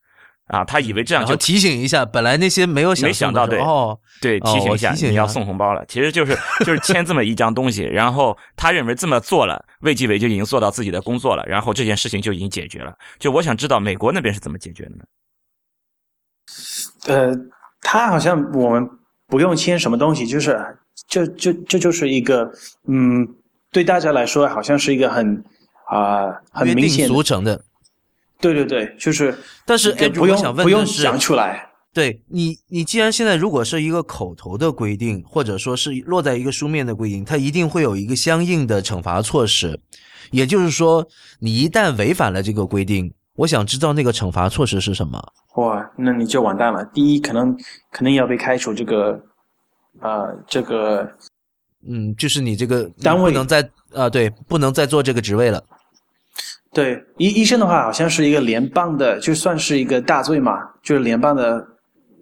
S2: 啊。他以为这样就
S1: 提醒一下，本来那些没有
S2: 没想到
S1: 的哦，
S2: 对，
S1: 哦
S2: 提醒一下、你要送红包了，其实就是就是签这么一张东西，然后他认为这么做了，卫计委就已经做到自己的工作了，然后这件事情就已经解决了。就我想知道美国那边是怎么解决的呢？
S3: 呃，他好像我们不用签什么东西，就是就就这就是一个嗯，对大家来说好像是一个很啊、很明显
S1: 俗成的。
S3: 对对对，就是
S1: 但是
S3: 不用
S1: 想问
S3: 不用讲出来。
S1: 对你，你既然现在如果是一个口头的规定，或者说是落在一个书面的规定，它一定会有一个相应的惩罚措施。也就是说，你一旦违反了这个规定，我想知道那个惩罚措施是什么。
S3: 哇，那你就完蛋了。第一，可能可能要被开除这个，呃，这个
S1: 嗯，就是你这个
S3: 单位
S1: 不能再啊、对，不能再做这个职位了。
S3: 对医医生的话，好像是一个联邦的，就算是一个大罪嘛，就是联邦的，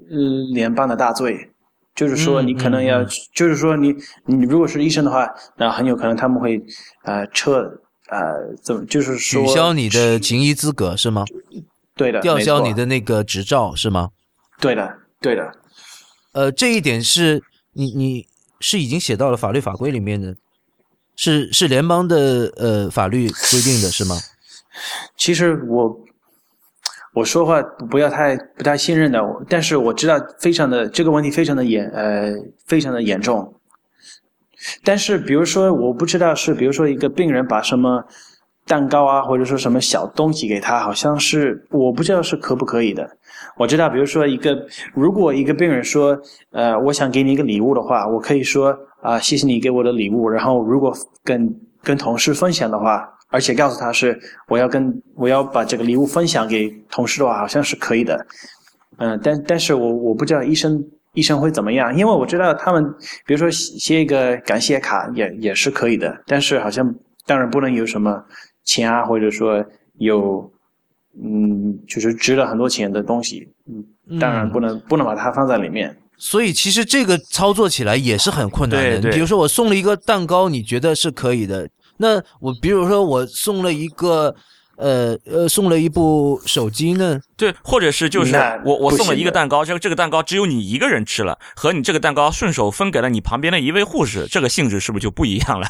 S3: 嗯，联邦的大罪。就是说，
S1: 嗯
S3: 你可能要，
S1: 嗯嗯
S3: 就是说你，你如果是医生的话，那很有可能他们会，呃，撤，呃，怎么，就是说
S1: 取消你的行医资格是吗？
S3: 对的，
S1: 吊销你的那个执照是吗？
S3: 对的，对的，
S1: 呃，这一点是你你是已经写到了法律法规里面的，是是联邦的呃法律规定的是吗？
S3: 其实我我说话不要太不太信任的，但是我知道非常的这个问题非常的严呃非常的严重。但是比如说我不知道是比如说一个病人把什么蛋糕啊或者说什么小东西给他，好像是我不知道是可不可以的。我知道，比如说一个如果一个病人说呃我想给你一个礼物的话，我可以说啊、谢谢你给我的礼物，然后如果跟跟同事分享的话。而且告诉他是我要跟我要把这个礼物分享给同事的话，好像是可以的。嗯、但但是我我不知道医生医生会怎么样，因为我知道他们比如说写写一个感谢卡也也是可以的，但是好像当然不能有什么钱啊，或者说有嗯就是值了很多钱的东西，嗯，当然不能、不能把它放在里面。
S1: 所以其实这个操作起来也是很困难的。
S2: 对对
S1: 比如说我送了一个蛋糕，你觉得是可以的，那我比如说我送了一个呃呃送了一部手机呢？
S2: 对，或者是就是我我送了一个蛋糕，这个这个蛋糕只有你一个人吃了，和你这个蛋糕顺手分给了你旁边的一位护士，这个性质是不是就不一样了？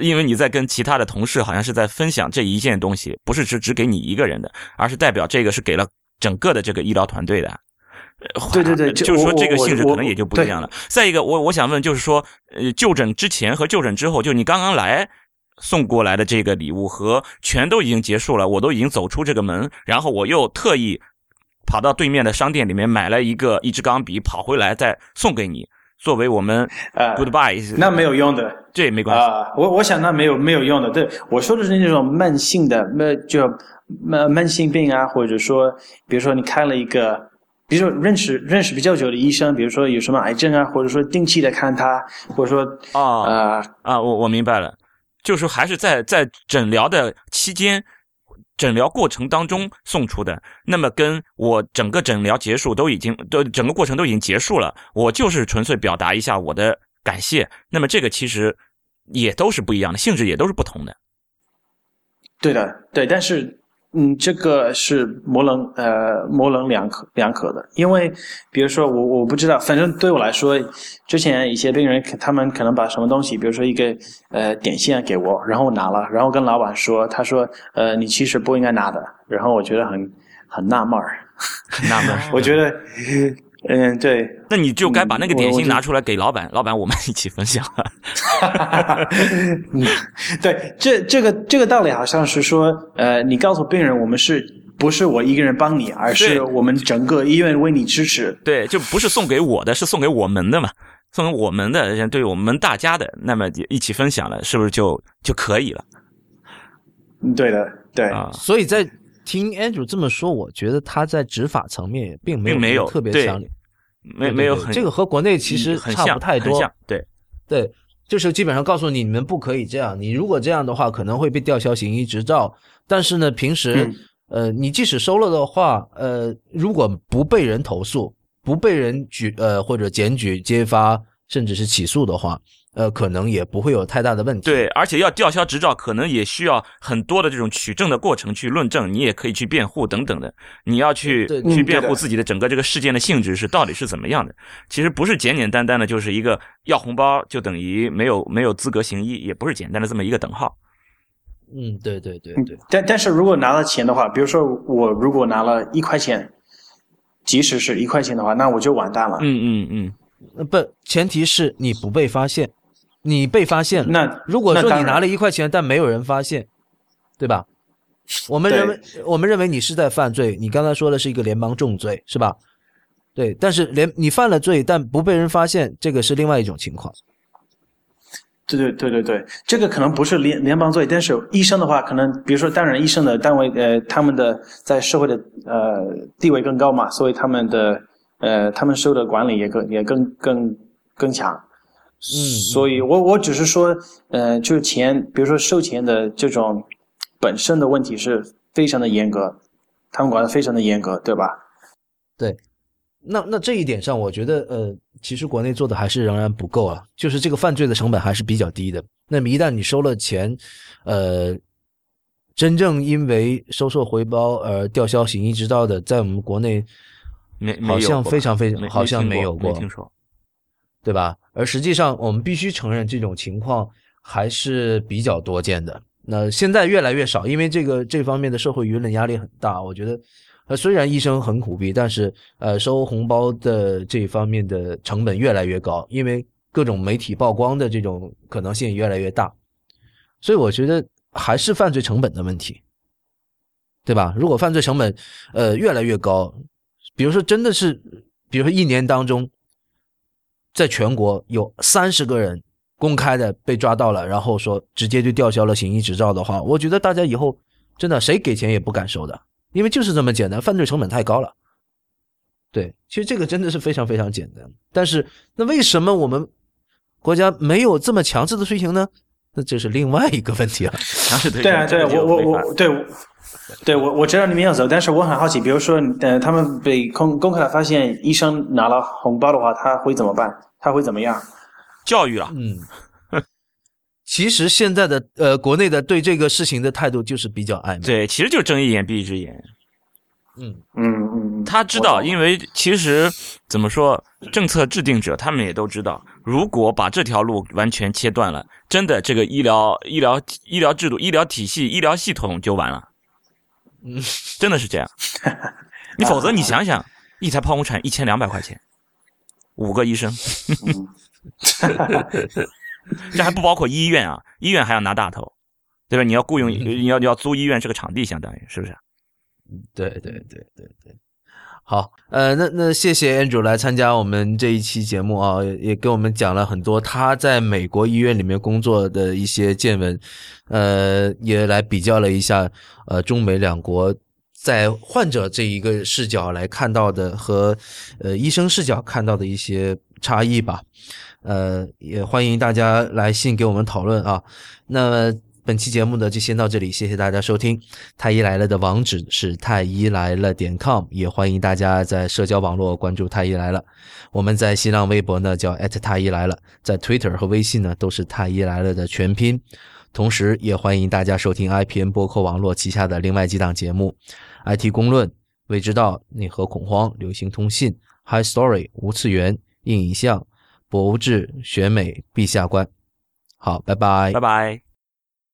S2: 因为你在跟其他的同事好像是在分享这一件东西，不是只只给你一个人的，而是代表这个是给了整个的这个医疗团队的。呃
S3: 对对对就
S2: 就是说这个性质可能也就不一样了。再一个，我我想问，就是说，呃，就诊之前和就诊之后，就你刚刚来送过来的这个礼物和全都已经结束了，我都已经走出这个门，然后我又特意跑到对面的商店里面买了一个一支钢笔，跑回来再送给你，作为我们
S3: 呃
S2: goodbye。
S3: 那没有用的，
S2: 这也没关系。
S3: 啊、我我想那没有没有用的。对我说的是那种慢性的，那就慢慢性病啊，或者说，比如说你看了一个，比如说认识认识比较久的医生，比如说有什么癌症啊，或者说定期的看他，或者说
S2: 哦
S3: 呃，
S2: 啊，我我明白了，就是还是在在诊疗的期间。诊疗过程当中送出的，那么跟我整个诊疗结束都已经都整个过程都已经结束了，我就是纯粹表达一下我的感谢。那么这个其实也都是不一样的，性质也都是不同的。
S3: 对的，对，但是嗯，这个是模棱呃模棱两可两可的，因为比如说我我不知道，反正对我来说，之前一些病人可他们可能把什么东西，比如说一个呃点心啊给我，然后我拿了，然后跟老板说，他说呃你其实不应该拿的，然后我觉得很很纳闷儿，
S2: 纳闷，
S3: 我觉得嗯对，
S2: 那你就该把那个点心拿出来给老板，老板我们一起分享。
S3: 嗯，对，这这个这个道理好像是说，呃，你告诉病人，我们是不是我一个人帮你，而是我们整个医院为你支持。
S2: 对，就不是送给我的，是送给我们的嘛，送给我们的，对我们大家的，那么一起分享了，是不是就就可以了
S3: 嗯对的，对，
S2: 啊？
S1: 所以在听 Andrew 这么说，我觉得他在执法层面也并没有特别强烈，对对
S2: 没没有很
S1: 这个和国内其实差不太多
S2: 对
S1: 对，就是基本上告诉你，你们不可以这样。你如果这样的话，可能会被吊销行医执照。但是呢，平时、
S3: 嗯
S1: 呃，你即使收了的话，呃，如果不被人投诉，不被人举呃或者检举、揭发，甚至是起诉的话，呃，可能也不会有太大的问题。
S2: 对，而且要吊销执照，可能也需要很多的这种取证的过程去论证，你也可以去辩护等等的。你要去去辩护自己的整个这个事件的性质是到底是怎么样的。其实不是简简单单的就是一个要红包就等于没有没有资格行医，也不是简单的这么一个等号。
S1: 嗯，对对对对，
S3: 但但是如果拿了钱的话，比如说我如果拿了一块钱，即使是一块钱的话，那我就完蛋了。
S2: 嗯嗯嗯，
S1: 呃不，前提是你不被发现，你被发现了。
S3: 那
S1: 如果说你拿了一块钱，但没有人发现，对吧？我们认为，我们认为你是在犯罪。你刚才说的是一个联邦重罪，是吧？对，但是连你犯了罪，但不被人发现，这个是另外一种情况。
S3: 对对对对对，这个可能不是联联邦罪，但是医生的话，可能比如说当然医生的单位，呃，他们的在社会的呃地位更高嘛，所以他们的呃他们受的管理也更也更更更强。
S1: 嗯，
S3: 所以我我只是说，呃，就是钱，比如说收钱的这种本身的问题是非常的严格，他们管的非常的严格，对吧？
S1: 对，那那这一点上，我觉得呃，其实国内做的还是仍然不够啊，就是这个犯罪的成本还是比较低的。那么一旦你收了钱，呃，真正因为收受回报而吊销行医执照的，在我们国内
S2: 没没
S1: 好像非常非常好像
S2: 没
S1: 有过
S2: 没听说。
S1: 对吧？而实际上，我们必须承认这种情况还是比较多见的。那现在越来越少，因为这个这方面的社会舆论压力很大。我觉得，呃，虽然医生很苦逼，但是呃，收红包的这方面的成本越来越高，因为各种媒体曝光的这种可能性越来越大。所以我觉得还是犯罪成本的问题，对吧？如果犯罪成本呃越来越高，比如说真的是，比如说一年当中。在全国有三十个人公开的被抓到了，然后说直接就吊销了行医执照的话，我觉得大家以后真的谁给钱也不敢收的，因为就是这么简单，犯罪成本太高了。对，其实这个真的是非常非常简单，但是那为什么我们国家没有这么强制的推行呢？那这是另外一个问题了。
S2: 强势推
S3: 对啊，对啊，我我我对我对我我知道你们要走，但是我很好奇，比如说呃，他们被公公开的发现医生拿了红包的话，他会怎么办？他会怎么样？
S2: 教育了，
S1: 嗯，其实现在的呃国内的对这个事情的态度就是比较暧昧。
S2: 对，其实就是睁一眼闭一只眼。
S1: 嗯
S3: 嗯嗯，嗯
S2: 他知道，因为其实怎么说，政策制定者他们也都知道，如果把这条路完全切断了，真的这个医疗、医疗、医疗制度、医疗体系、医疗系统就完了。
S1: 嗯，
S2: 真的是这样。你否则你想想，一台剖宫产一千两百块钱，五个医生，这还不包括医院啊，医院还要拿大头，对吧？你要雇佣，你要你要租医院这个场地，相当于是不是？
S1: 对对对对对，好，呃，那那谢谢 Andrew 来参加我们这一期节目啊，也也给我们讲了很多他在美国医院里面工作的一些见闻，呃，也来比较了一下呃中美两国在患者这一个视角来看到的和呃医生视角看到的一些差异吧，呃，也欢迎大家来信给我们讨论啊，那。本期节目呢就先到这里，谢谢大家收听。太医来了的网址是太医来了点 com，也欢迎大家在社交网络关注太医来了。我们在新浪微博呢叫太医来了，在 Twitter 和微信呢都是太医来了的全拼。同时，也欢迎大家收听 IPN 播客网络旗下的另外几档节目：IT 公论、未知道、内核恐慌、流行通信、High Story、无次元、硬影像、博物志、选美、陛下观。好，拜拜，
S2: 拜拜。